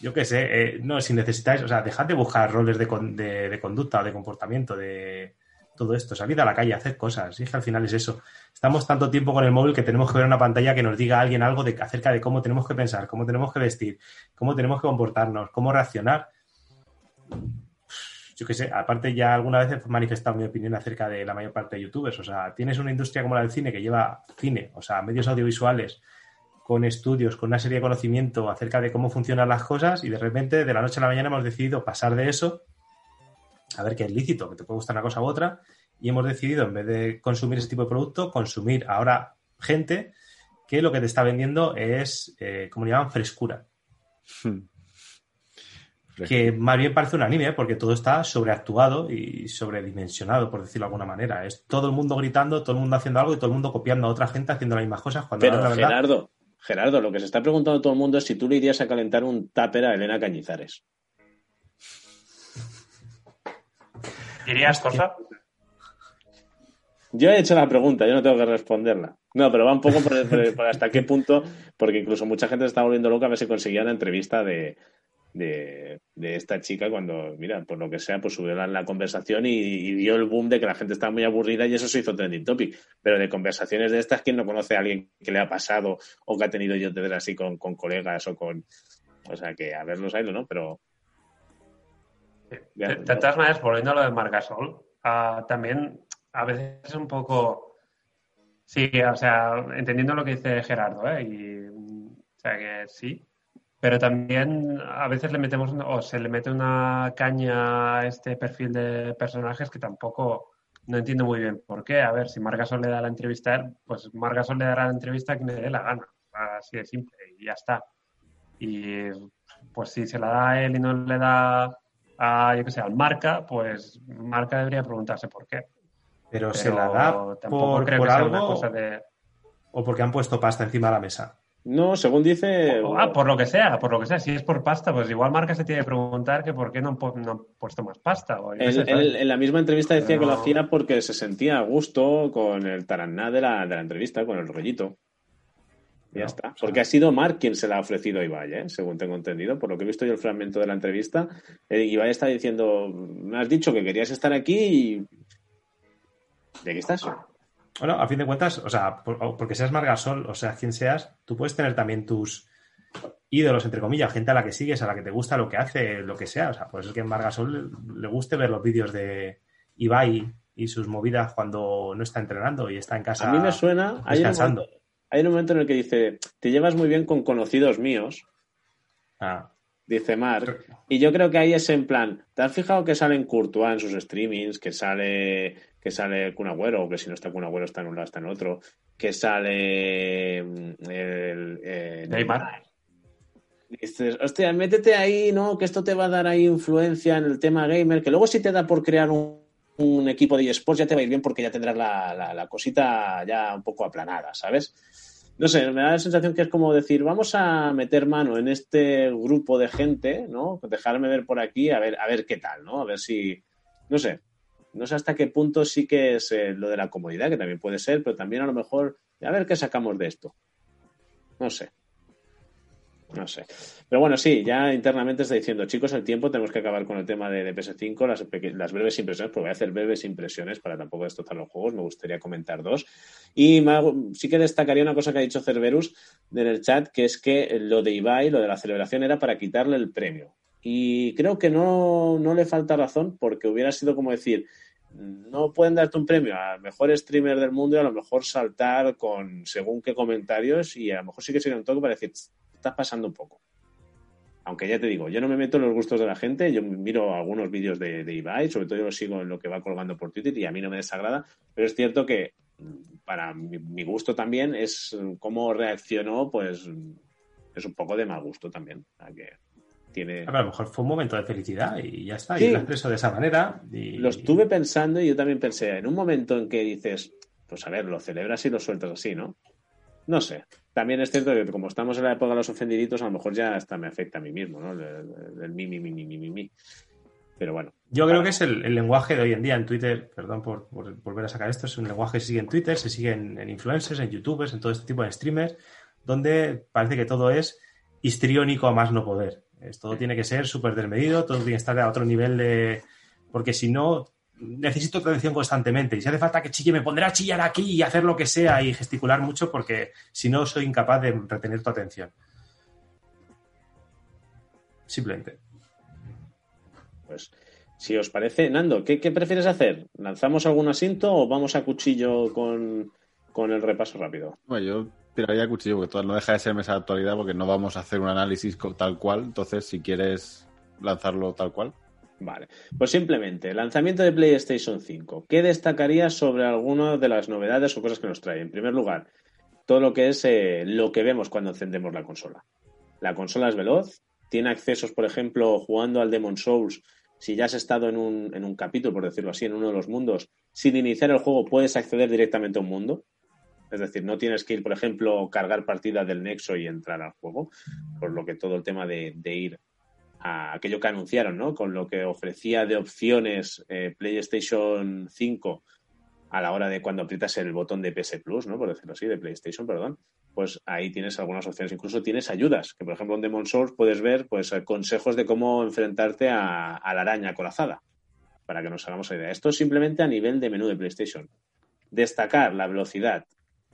yo qué sé, eh, no, si necesitáis, o sea, dejad de buscar roles de, con- de, de conducta, de comportamiento, de todo esto, salid a la calle, haced cosas, y es que al final es eso. Estamos tanto tiempo con el móvil que tenemos que ver una pantalla que nos diga alguien algo de, acerca de cómo tenemos que pensar, cómo tenemos que vestir, cómo tenemos que comportarnos, cómo reaccionar yo qué sé, aparte ya alguna vez he manifestado mi opinión acerca de la mayor parte de youtubers. O sea, tienes una industria como la del cine que lleva cine, o sea, medios audiovisuales, con estudios, con una serie de conocimiento acerca de cómo funcionan las cosas y de repente de la noche a la mañana hemos decidido pasar de eso a ver qué es lícito, que te puede gustar una cosa u otra y hemos decidido en vez de consumir ese tipo de producto, consumir ahora gente que lo que te está vendiendo es, eh, como le llaman, frescura que más bien parece un anime, ¿eh? porque todo está sobreactuado y sobredimensionado, por decirlo de alguna manera. Es todo el mundo gritando, todo el mundo haciendo algo y todo el mundo copiando a otra gente haciendo las mismas cosas. Cuando Pero la verdad, Gerardo, Gerardo, lo que se está preguntando todo el mundo es si tú le irías a calentar un tupper a Elena Cañizares. ¿Dirías cosa? Yo he hecho la pregunta, yo no tengo que responderla. No, pero va un poco por, por- por hasta qué punto, porque incluso mucha gente se está volviendo loca a ver si conseguía una entrevista de, de, de esta chica cuando, mira, por lo que sea, pues subió la, la conversación y, y dio el boom de que la gente estaba muy aburrida y eso se hizo trending topic. Pero de conversaciones de estas, ¿quién no conoce a alguien que le ha pasado o que ha tenido yo de ver así con, con colegas o con... O sea, que a verlos hay, ¿no? Pero... De, de todas maneras, volviendo a lo de Margasol, ah, también a veces es un poco. Sí, o sea, entendiendo lo que dice Gerardo, ¿eh? Y, o sea, que sí. Pero también a veces le metemos, o se le mete una caña a este perfil de personajes que tampoco no entiendo muy bien por qué. A ver, si Margasol le da la entrevista a él, pues Margasol le dará la entrevista a quien le dé la gana. Así de simple, y ya está. Y pues si se la da a él y no le da a, yo que sé, al marca, pues marca debería preguntarse por qué. pero, Pero se la da tampoco por, creo por que sea algo una cosa de... o porque han puesto pasta encima de la mesa. No, según dice... Ah, por lo que sea, por lo que sea. Si es por pasta, pues igual marca se tiene que preguntar que por qué no han, pu- no han puesto más pasta. O en la misma entrevista decía Pero que lo hacía porque se sentía a gusto con el taraná de la, de la entrevista, con el rollito. Ya No, está. o sea- Porque ha sido Mark quien se la ha ofrecido a Ibai, ¿eh? según tengo entendido. Por lo que he visto yo el fragmento de la entrevista, eh, Ibai está diciendo, me has dicho que querías estar aquí y... ¿De qué estás? Bueno, a fin de cuentas, o sea, por- porque seas Margasol, o sea, quien seas, tú puedes tener también tus ídolos, entre comillas, gente a la que sigues, a la que te gusta lo que hace, lo que sea. O sea, por eso es que a Margasol le, le guste ver los vídeos de Ibai y sus movidas cuando no está entrenando y está en casa A mí me suena... Hay un, descansando. momento, hay un momento en el que dice, te llevas muy bien con conocidos míos, Ah, dice Mark. Y yo creo que ahí es en plan, ¿te has fijado que sale en Courtois en sus streamings? Que sale que sale Kun Agüero, o que si no está Kun Agüero está en un lado, está en otro. Que sale mm, el, eh, Neymar. Dices, hostia, métete ahí, ¿no? Que esto te va a dar ahí influencia en el tema gamer, que luego si te da por crear un, un equipo de eSports ya te va a ir bien porque ya tendrás la, la- la cosita ya un poco aplanada, ¿sabes? No sé, me da la sensación que es como decir, vamos a meter mano en este grupo de gente, ¿no? Dejarme ver por aquí, a ver, a ver qué tal, ¿no? A ver si, no sé, no sé hasta qué punto sí que es eh, lo de la comodidad, que también puede ser, pero también a lo mejor, a ver qué sacamos de esto. No sé. No sé. Pero bueno, sí, ya internamente está diciendo, chicos, el tiempo tenemos que acabar con el tema de, de PS5, las, breves impresiones, porque voy a hacer breves impresiones para tampoco destrozar los juegos, me gustaría comentar dos. Y sí que destacaría una cosa que ha dicho Cerberus en el chat, que es que lo de Ibai, lo de la celebración, era para quitarle el premio. Y creo que no, no le falta razón, porque hubiera sido como decir, no pueden darte un premio al mejor streamer del mundo y a lo mejor saltar con según qué comentarios y a lo mejor sí que sería un toque para decir, "Tss, estás pasando un poco. Aunque ya te digo, yo no me meto en los gustos de la gente, yo miro algunos vídeos de, de Ibai, sobre todo yo lo sigo en lo que va colgando por Twitter y a mí no me desagrada, pero es cierto que mm, para mi, mi gusto también es mm, cómo reaccionó, pues mm, es un poco de mal gusto también. Sea, que tiene... A lo mejor fue un momento de felicidad y ya está. Sí. Y lo expreso de esa manera. Y... Lo estuve pensando y yo también pensé, en un momento en que dices, pues a ver, lo celebras y lo sueltas así, ¿no? No sé. También es cierto que como estamos en la época de los ofendiditos, a lo mejor ya hasta me afecta a mí mismo, ¿no? El, el- el mi, mi, mi, mi, mi, mi. Pero bueno. Yo creo que es el, el lenguaje de hoy en día en Twitter, perdón por, por volver a sacar esto, es un lenguaje que se sigue en Twitter, se sigue en, en influencers, en youtubers, en todo este tipo de streamers, donde parece que todo es histriónico a más no poder. Es, todo tiene que ser súper desmedido, todo tiene que estar a otro nivel de... Porque si no, necesito atención constantemente. Y si hace falta que chille, me pondré a chillar aquí y hacer lo que sea y gesticular mucho porque si no soy incapaz de retener tu atención. Simplemente. Pues si os parece, Nando, ¿qué, qué prefieres hacer? ¿Lanzamos algún asiento o vamos a cuchillo con, con el repaso rápido? Bueno, yo tiraría cuchillo porque no deja de ser mesa de actualidad porque no vamos a hacer un análisis tal cual. Entonces, si quieres lanzarlo tal cual. Vale, pues simplemente, lanzamiento de PlayStation 5. ¿Qué destacarías sobre alguna de las novedades o cosas que nos trae? En primer lugar, todo lo que es eh, lo que vemos cuando encendemos la consola. La consola es veloz, tiene accesos, por ejemplo, jugando al Demon Souls. Si ya has estado en un, en un capítulo, por decirlo así, en uno de los mundos, sin iniciar el juego puedes acceder directamente a un mundo. Es decir, no tienes que ir, por ejemplo, cargar partida del Nexo y entrar al juego. Por lo que todo el tema de ir a aquello que anunciaron, ¿no? Con lo que ofrecía de opciones eh, PlayStation 5 a la hora de cuando aprietas el botón de PS Plus, ¿no? Por decirlo así, de PlayStation, perdón. Pues ahí tienes algunas opciones. Incluso tienes ayudas, que por ejemplo en Demon Souls puedes ver pues consejos de cómo enfrentarte a, a la araña corazada. Para que nos hagamos idea. Esto es simplemente a nivel de menú de PlayStation. Destacar la velocidad.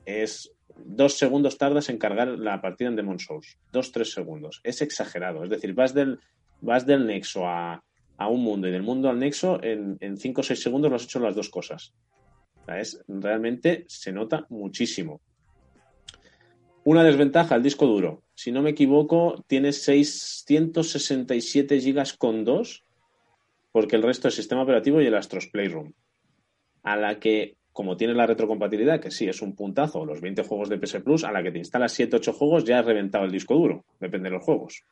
Es dos segundos tardas en cargar la partida en Demon Souls. Dos, tres segundos. Es exagerado. Es decir, vas del, vas del nexo a, a un mundo y del mundo al nexo en, en cinco o seis segundos lo has hecho las dos cosas. Es, realmente se nota muchísimo. Una desventaja, el disco duro. Si no me equivoco, tiene 667 gigas con 2, porque el resto es sistema operativo y el Astros Playroom. A la que, como tiene la retrocompatibilidad, que sí es un puntazo, los 20 juegos de PS Plus, a la que te instalas 7-8 juegos, ya has reventado el disco duro. Depende de los juegos.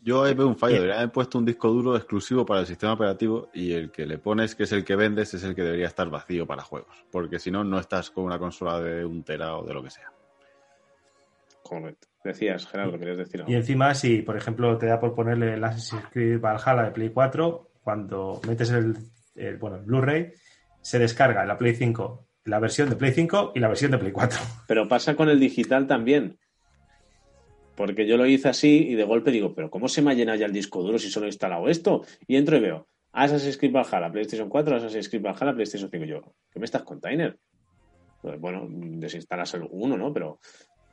Yo ahí veo un fallo. Deberían haber puesto un disco duro exclusivo para el sistema operativo y el que le pones, que es el que vendes, es el que debería estar vacío para juegos. Porque si no, no estás con una consola de un tera o de lo que sea. Correcto. Decías, Gerardo, querías decir algo. Y encima, si por ejemplo te da por ponerle el Assassin's Creed Valhalla de Play 4, cuando metes el, el, bueno, el Blu-ray, se descarga la Play 5 la versión de Play 5 y la versión de Play 4. Pero pasa con el digital también. Porque yo lo hice así y de golpe digo, pero ¿cómo se me ha llenado ya el disco duro si solo he instalado esto? Y entro y veo, Assassin's Creed Valhalla, PlayStation 4, Assassin's Creed Valhalla, PlayStation 5. Yo, ¿qué me estás container? Pues bueno, desinstalas el uno, ¿no? Pero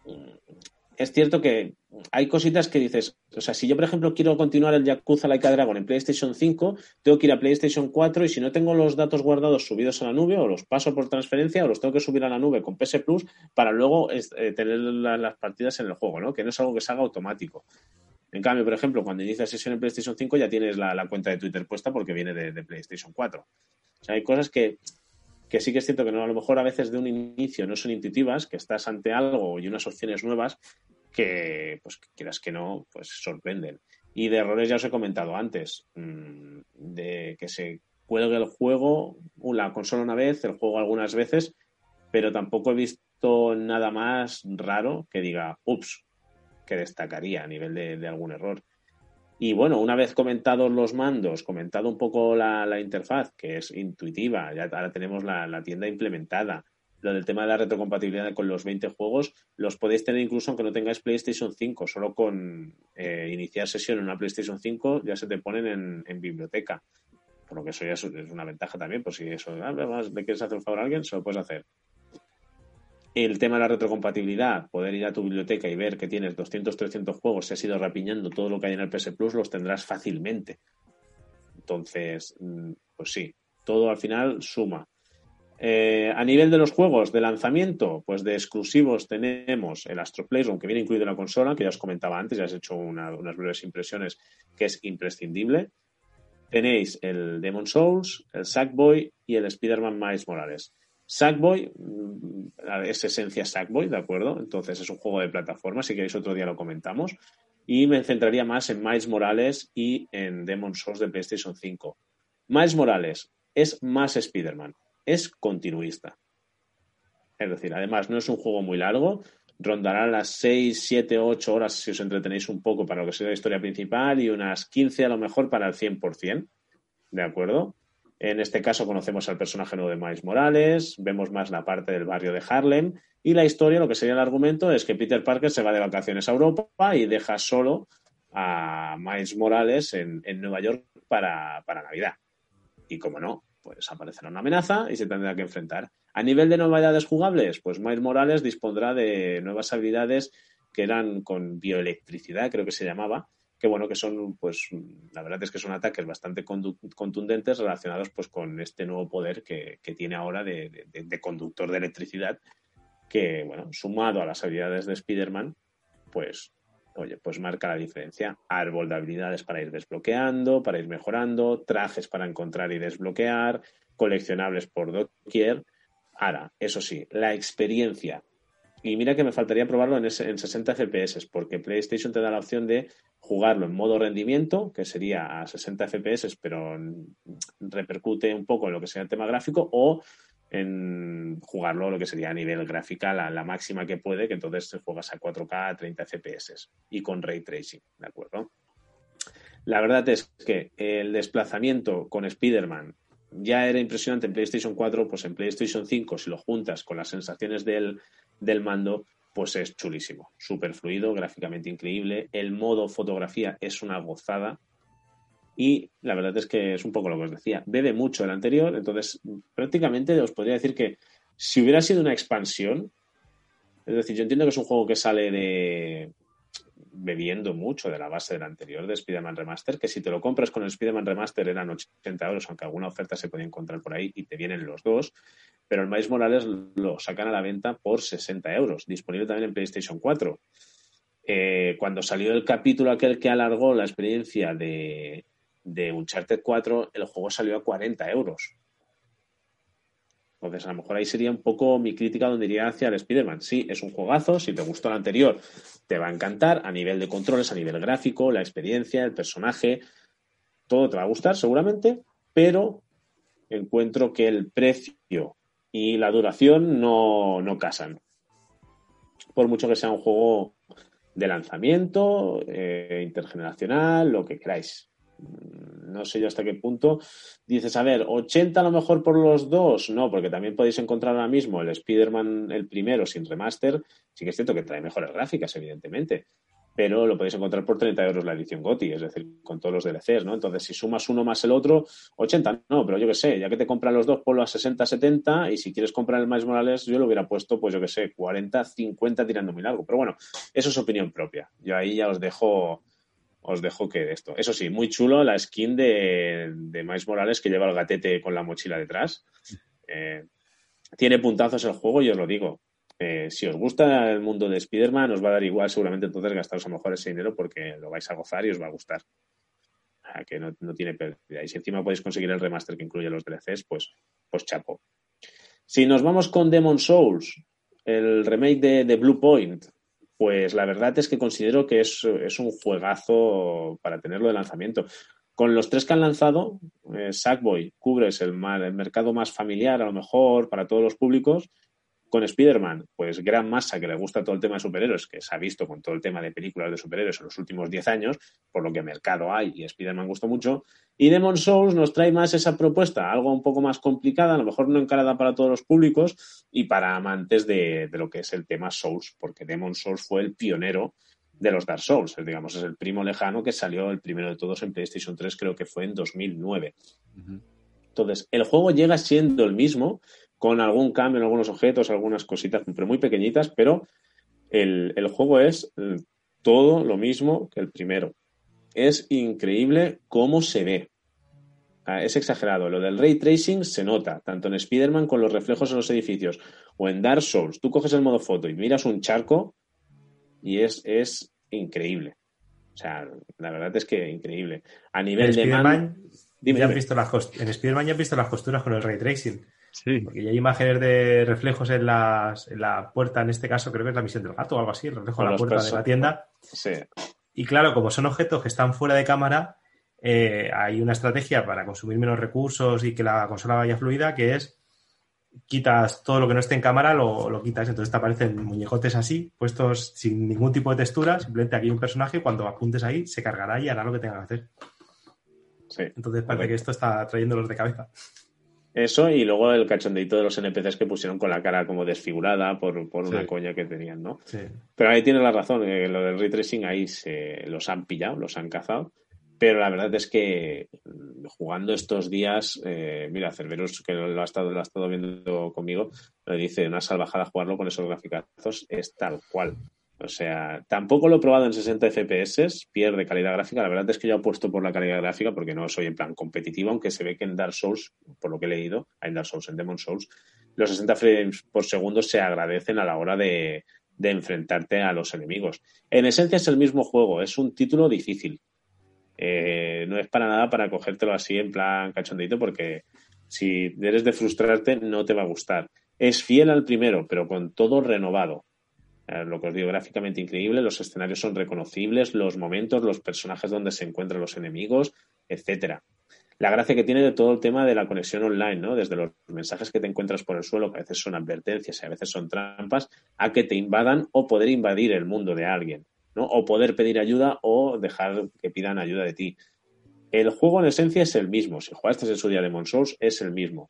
mm, es cierto que hay cositas que dices, o sea, si yo, por ejemplo, quiero continuar el Yakuza Laika Dragon en PlayStation 5, tengo que ir a PlayStation 4 y si no tengo los datos guardados subidos a la nube, o los paso por transferencia, o los tengo que subir a la nube con PS Plus para luego eh, tener la, las partidas en el juego, ¿no? Que no es algo que se haga automático. En cambio, por ejemplo, cuando inicias sesión en PlayStation 5 ya tienes la, la cuenta de Twitter puesta porque viene de, de, PlayStation 4. O sea, hay cosas que, que sí que es cierto que no, a lo mejor a veces de un inicio no son intuitivas, que estás ante algo y unas opciones nuevas que, pues, quieras que no, pues sorprenden. Y de errores ya os he comentado antes, mmm, de que se cuelgue el juego, la consola una vez, el juego algunas veces, pero tampoco he visto nada más raro que diga, ups, que destacaría a nivel de algún error. Y bueno, una vez comentados los mandos, comentado un poco la, interfaz, que es intuitiva, ya ahora tenemos la, tienda implementada, lo del tema de la retrocompatibilidad con los 20 juegos, los podéis tener incluso aunque no tengáis PlayStation 5, solo con eh, iniciar sesión en una PlayStation 5 ya se te ponen en, biblioteca. Por lo que eso ya es, una ventaja también, por si eso, ah, ¿le quieres hacer un favor a alguien? Se lo puedes hacer. El tema de la retrocompatibilidad, poder ir a tu biblioteca y ver que tienes 200, 300 juegos, si has ido rapiñando todo lo que hay en el PS Plus, los tendrás fácilmente. Entonces, mm, pues sí, todo al final suma. Eh, a nivel de los juegos de lanzamiento, pues de exclusivos tenemos el Astro Playroom, que viene incluido en la consola, que ya os comentaba antes, ya has hecho una- unas breves impresiones, que es imprescindible. Tenéis el Demon Souls, el Sackboy y el Spider-Man Miles Morales. Sackboy mm, es esencia Sackboy, ¿de acuerdo? Entonces es un juego de plataforma, si queréis otro día lo comentamos. Y me centraría más en Miles Morales y en Demon Souls de PlayStation 5. Miles Morales es más Spider-Man, es continuista. Es decir, además no es un juego muy largo, rondará las 6, 7, 8 horas si os entretenéis un poco para lo que sea la historia principal y unas 15 a lo mejor para el 100%. ¿De acuerdo? En este caso conocemos al personaje nuevo de Miles Morales, vemos más la parte del barrio de Harlem y la historia, lo que sería el argumento, es que Peter Parker se va de vacaciones a Europa y deja solo a Miles Morales en, Nueva York para, para Navidad. Y como no, pues aparecerá una amenaza y se tendrá que enfrentar. A nivel de novedades jugables, pues Miles Morales dispondrá de nuevas habilidades que eran con bioelectricidad, creo que se llamaba, que bueno, que son, pues, la verdad es que son ataques bastante contundentes relacionados pues con este nuevo poder que, que tiene ahora de, de- de conductor de electricidad, que, bueno, sumado a las habilidades de Spider-Man, pues, oye, pues marca la diferencia. Árbol de habilidades para ir desbloqueando, para ir mejorando, trajes para encontrar y desbloquear, coleccionables por doquier. Ahora, eso sí, la experiencia. Y mira que me faltaría probarlo en, ese- en 60 FPS, porque PlayStation te da la opción de jugarlo en modo rendimiento, que sería a 60 FPS, pero repercute un poco en lo que sería el tema gráfico, o en jugarlo lo que sería a nivel gráfica, la, la máxima que puede, que entonces te juegas a 4K a 30 FPS y con ray tracing, ¿de acuerdo? La verdad es que el desplazamiento con Spider-Man ya era impresionante en PlayStation 4, pues en PlayStation 5, si lo juntas con las sensaciones del, del mando, pues es chulísimo. Súper fluido, gráficamente increíble. El modo fotografía es una gozada. Y la verdad es que es un poco lo que os decía. Bebe mucho el anterior, entonces prácticamente os podría decir que si hubiera sido una expansión, es decir, yo entiendo que es un juego que sale de bebiendo mucho de la base del anterior de Spider-Man Remaster, que si te lo compras con el Spider-Man Remaster eran 80 euros, aunque alguna oferta se podía encontrar por ahí y te vienen los dos, pero el Miles Morales lo sacan a la venta por 60 euros, disponible también en PlayStation 4. Eh, cuando salió el capítulo aquel que alargó la experiencia de, de Uncharted 4, el juego salió a 40 euros. Entonces, a lo mejor ahí sería un poco mi crítica donde iría hacia el Spider-Man. Sí, es un juegazo, si te gustó el anterior, te va a encantar a nivel de controles, a nivel gráfico, la experiencia, el personaje, todo te va a gustar seguramente, pero encuentro que el precio y la duración no, no casan. Por mucho que sea un juego de lanzamiento, eh, intergeneracional, lo que queráis. No sé yo hasta qué punto. Dices, a ver, 80 a lo mejor por los dos. No, porque también podéis encontrar ahora mismo el Spider-Man, el primero, sin remaster. Sí que es cierto que trae mejores gráficas, evidentemente. Pero lo podéis encontrar por 30 euros la edición GOTI, es decir, con todos los DLCs, ¿no? Entonces, si sumas uno más el otro, 80 no, pero yo que sé, ya que te compran los dos, ponlo a 60, 70. Y si quieres comprar el Miles Morales, yo lo hubiera puesto, pues yo que sé, 40, 50 tirando muy largo. Pero bueno, eso es opinión propia. Yo ahí ya os dejo os dejo que esto. Eso sí, muy chulo la skin de, de Morales que lleva el gatete con la mochila detrás. Eh, tiene puntazos el juego y os lo digo. Eh, si os gusta el mundo de Spider-Man, os va a dar igual seguramente entonces gastaros a lo mejor ese dinero porque lo vais a gozar y os va a gustar. Sea, que no, no tiene pérdida. Y si encima podéis conseguir el remaster que incluye los DLCs, pues, pues chapo. Si nos vamos con Demon Souls, el remake de, de Blue Point, pues la verdad es que considero que es, es un juegazo para tenerlo de lanzamiento. Con los tres que han lanzado, eh, Sackboy cubres el, el mercado más familiar, a lo mejor, para todos los públicos. Con Spider-Man, pues gran masa que le gusta todo el tema de superhéroes, que se ha visto con todo el tema de películas de superhéroes en los últimos 10 años, por lo que mercado hay y Spider-Man gustó mucho. Y Demon Souls nos trae más esa propuesta, algo un poco más complicada, a lo mejor no encarada para todos los públicos y para amantes de, de lo que es el tema Souls, porque Demon Souls fue el pionero de los Dark Souls, digamos, es el primo lejano que salió el primero de todos en PlayStation 3, creo que fue en 2009. Entonces, el juego llega siendo el mismo, con algún cambio en algunos objetos, algunas cositas, pero muy pequeñitas, pero el, el juego es eh, todo lo mismo que el primero. Es increíble cómo se ve. Ah, Es exagerado. Lo del ray tracing se nota, tanto en Spider-Man con los reflejos en los edificios o en Dark Souls. Tú coges el modo foto y miras un charco y es, es increíble. O sea, la verdad es que increíble. A En nivel de man... Dime, ya han dime. visto las cost- en Spider-Man ya han visto las costuras con el ray tracing. Sí. Porque ya hay imágenes de reflejos en, las, en la puerta, en este caso creo que es la misión del gato o algo así, el reflejo en la puerta de la tienda. Sí, Y claro, como son objetos que están fuera de cámara, eh, hay una estrategia para consumir menos recursos y que la consola vaya fluida, que es quitas todo lo que no esté en cámara, lo, lo quitas. Entonces te aparecen muñecotes así, puestos sin ningún tipo de textura. Simplemente aquí hay un personaje, cuando apuntes ahí, se cargará y hará lo que tenga que hacer. sí. Entonces parece que esto está trayéndolos de cabeza. Eso y luego el cachondeito de los NPCs que pusieron con la cara como desfigurada por, por una coña que tenían, ¿no? Sí. Pero ahí tiene la razón, eh, lo del ray tracing ahí se los han pillado, los han cazado. Pero la verdad es que mm, jugando estos días, eh, mira, Cerberus, que lo ha, estado, lo ha estado viendo conmigo, me dice una salvajada jugarlo con esos graficazos, es tal cual. O sea, tampoco lo he probado en 60 FPS, pierde calidad gráfica. La verdad es que yo apuesto por la calidad gráfica porque no soy en plan competitivo, aunque se ve que en Dark Souls, por lo que he leído, en Dark Souls, en Demon Souls, los 60 frames por segundo se agradecen a la hora de, de enfrentarte a los enemigos. En esencia es el mismo juego, es un título difícil. Eh, no es para nada para cogértelo así en plan cachondito porque si eres de frustrarte no te va a gustar. Es fiel al primero, pero con todo renovado. Eh, lo que os digo, gráficamente increíble, los escenarios son reconocibles, los momentos, los personajes donde se encuentran los enemigos, etcétera. La gracia que tiene de todo el tema de la conexión online, ¿no? Desde los mensajes que te encuentras por el suelo, que a veces son advertencias y a veces son trampas, a que te invadan o poder invadir el mundo de alguien, ¿no? O poder pedir ayuda o dejar que pidan ayuda de ti. El juego en esencia es el mismo. Si jugaste en su día Demon Souls, es el mismo.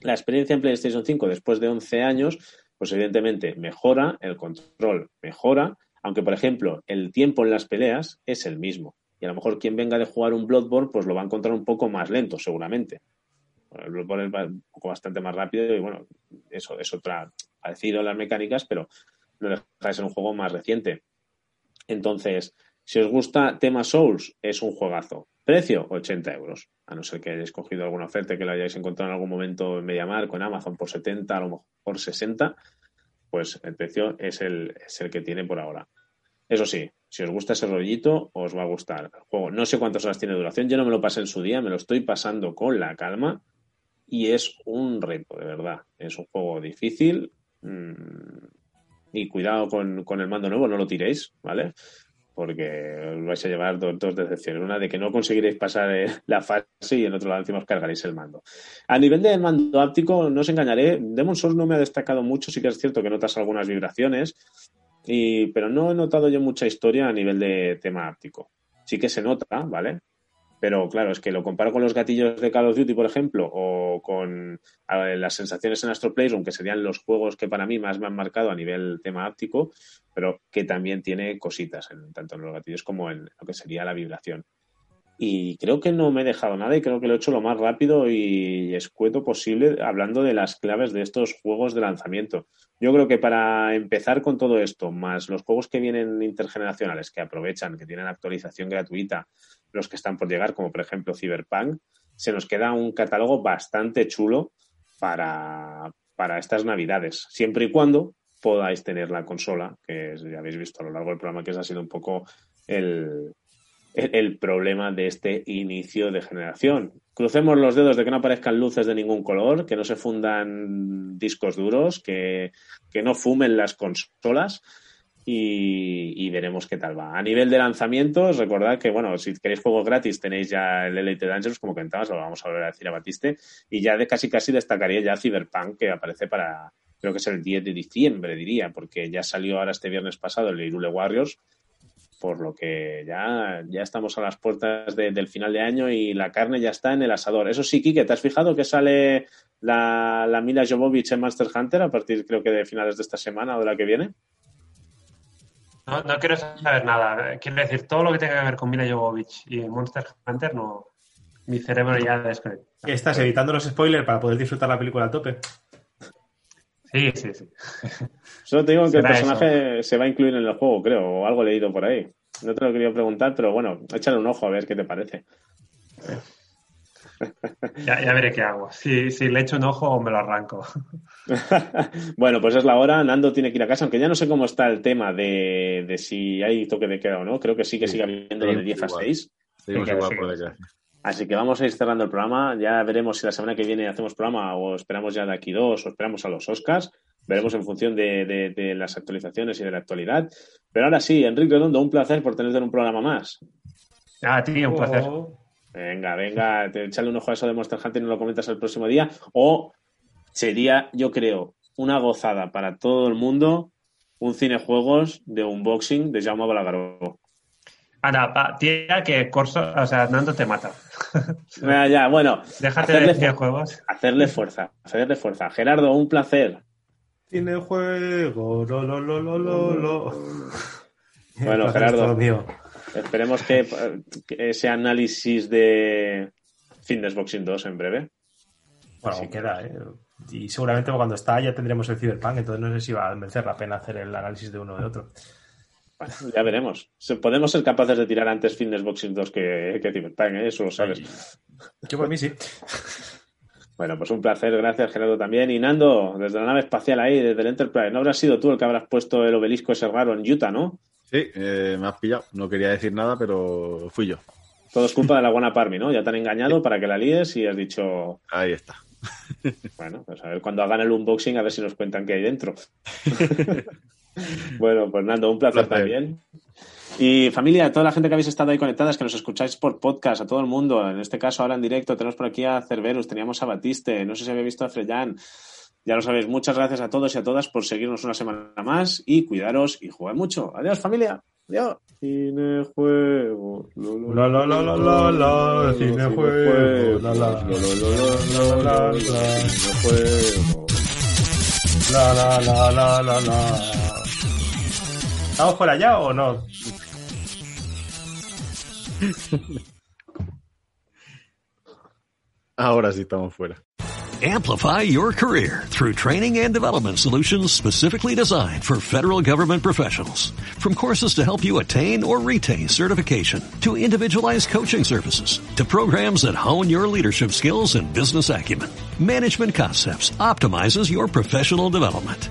La experiencia en PlayStation 5 después de 11 años, pues evidentemente mejora, el control mejora, aunque por ejemplo el tiempo en las peleas es el mismo. Y a lo mejor quien venga de jugar un Bloodborne, pues lo va a encontrar un poco más lento, seguramente. Bueno, el Bloodborne es un poco bastante más rápido y bueno, eso es otra, parecido a las mecánicas, pero no deja de ser un juego más reciente. Entonces, si os gusta tema Souls, es un juegazo. Precio, 80 euros. A no ser que hayáis cogido alguna oferta que la hayáis encontrado en algún momento en MediaMarkt o en Amazon por 70, a lo mejor 60, pues el precio es el, que tiene por ahora. Eso sí, si os gusta ese rollito, os va a gustar el juego. No sé cuántas horas tiene duración, yo no me lo pasé en su día, me lo estoy pasando con la calma y es un reto, de verdad. Es un juego difícil mm, y cuidado con, con el mando nuevo, no lo tiréis, ¿vale? Porque os vais a llevar dos, decepciones. Una de que no conseguiréis pasar eh, la fase y en otro lado encima os cargaréis el mando. A nivel del mando áptico, no os engañaré, Demon Souls no me ha destacado mucho, sí que es cierto que notas algunas vibraciones, y, pero no he notado yo mucha historia a nivel de tema áptico. Sí que se nota, ¿vale? Pero claro, es que lo comparo con los gatillos de Call of Duty, por ejemplo, o con las sensaciones en Astro Playroom, que serían los juegos que para mí más me han marcado a nivel tema áptico, pero que también tiene cositas, en, tanto en los gatillos como en lo que sería la vibración. Y creo que no me he dejado nada y creo que lo he hecho lo más rápido y escueto posible hablando de las claves de estos juegos de lanzamiento. Yo creo que para empezar con todo esto, más los juegos que vienen intergeneracionales, que aprovechan, que tienen actualización gratuita, los que están por llegar, como por ejemplo Cyberpunk, se nos queda un catálogo bastante chulo para, para estas navidades, siempre y cuando podáis tener la consola, que ya habéis visto a lo largo del programa que ese ha sido un poco el, el, problema de este inicio de generación. Crucemos los dedos de que no aparezcan luces de ningún color, que no se fundan discos duros, que, que no fumen las consolas y, y, veremos qué tal va. A nivel de lanzamientos, recordad que, bueno, si queréis juegos gratis tenéis ya el Elite Dangerous, como comentabas, lo vamos a volver a decir a Batiste, y ya de casi casi destacaría ya Cyberpunk, que aparece para creo que es el 10 de diciembre, diría, porque ya salió ahora este viernes pasado el Irule Warriors, por lo que ya, ya estamos a las puertas de- del final de año y la carne ya está en el asador. Eso sí, Kike, ¿te has fijado que sale la, la Mila Jovovich en Monster Hunter a partir, creo que, de finales de esta semana o de la que viene? No, no quiero saber nada. Quiero decir, todo lo que tenga que ver con Mila Jovovich y Monster Hunter, no. Mi cerebro ya desconecta. ¿Qué estás evitando los spoilers para poder disfrutar la película a tope? Sí, sí, sí. Solo te digo que el personaje se va a incluir en el juego, creo, o algo leído por ahí. No te lo quería preguntar, pero bueno, échale un ojo a ver qué te parece. Ya, ya veré qué hago. Si, si le echo un ojo, me lo arranco. bueno, pues es la hora. Nando tiene que ir a casa, aunque ya no sé cómo está el tema de, de si hay toque de queda o no. Creo que sí que sigue habiendo lo de 10 a igual. 6. Seguimos Sí, igual sí, por sí. desgracia. Así que vamos a ir cerrando el programa. Ya veremos si la semana que viene hacemos programa o esperamos ya de aquí dos o esperamos a los Oscars. Veremos en función de, de- de las actualizaciones y de la actualidad. Pero ahora sí, Enrique Redondo, un placer por tenerte en un programa más. Ah, tío, un placer. Oh, Venga, venga, te echale un ojo a eso de Monster Hunter y nos lo comentas el próximo día. O sería, yo creo, una gozada para todo el mundo un cinejuegos de unboxing de Jaume Balagaró. Anda, pa- tía, que Corso, o sea, Nando te mata. Ya, ya, bueno, Déjate Hacerle de juegos. hacerle fuerza, hacerle fuerza. Gerardo, un placer. Tiene juego, lo, lo, lo, lo, lo, lo. Bueno, Gerardo. mío. Esperemos que, que ese análisis de Fitness Boxing 2 en breve. Bueno, queda, ¿eh? Y seguramente cuando está ya tendremos el Cyberpunk, entonces no sé si va a merecer la pena hacer el análisis de uno o de otro. Bueno, ya veremos. Podemos ser capaces de tirar antes Fitness Boxing 2 que, que Cyberpunk, ¿eh? eso lo sabes. Yo por mí sí. Bueno, pues un placer, gracias Gerardo también. Y Nando, desde la nave espacial ahí, desde el Enterprise, no habrás sido tú el que habrás puesto el obelisco ese raro en Utah, ¿no? Sí, eh, me has pillado. No quería decir nada, pero fui yo. Todo es culpa de la buena Parmi, ¿no? Ya te han engañado para que la líes y has dicho, Ahí está. bueno, pues a ver cuando hagan el unboxing a ver si nos cuentan qué hay dentro. bueno, pues Nando, un placer, Placer. también. Y familia, toda la gente que habéis estado ahí conectadas, que nos escucháis por podcast, a todo el mundo, en este caso ahora en directo, tenemos por aquí a Cerberus, teníamos a Batiste, no sé si habéis visto a Freyan. Ya lo sabéis, muchas gracias a todos y a todas por seguirnos una semana más y cuidaros y jugar mucho. Adiós familia. Adiós. Cinejuego. lo, lo, La, la, la, la, la, la, cinejuego, la, la, la, la, la. cinejuego. La, la, la, la, la, la. ¿Estamos fuera ya o no? Ahora sí estamos fuera. Amplify your career through training and development solutions specifically designed for federal government professionals. From courses to help you attain or retain certification, to individualized coaching services, to programs that hone your leadership skills and business acumen, Management Concepts optimizes your professional development.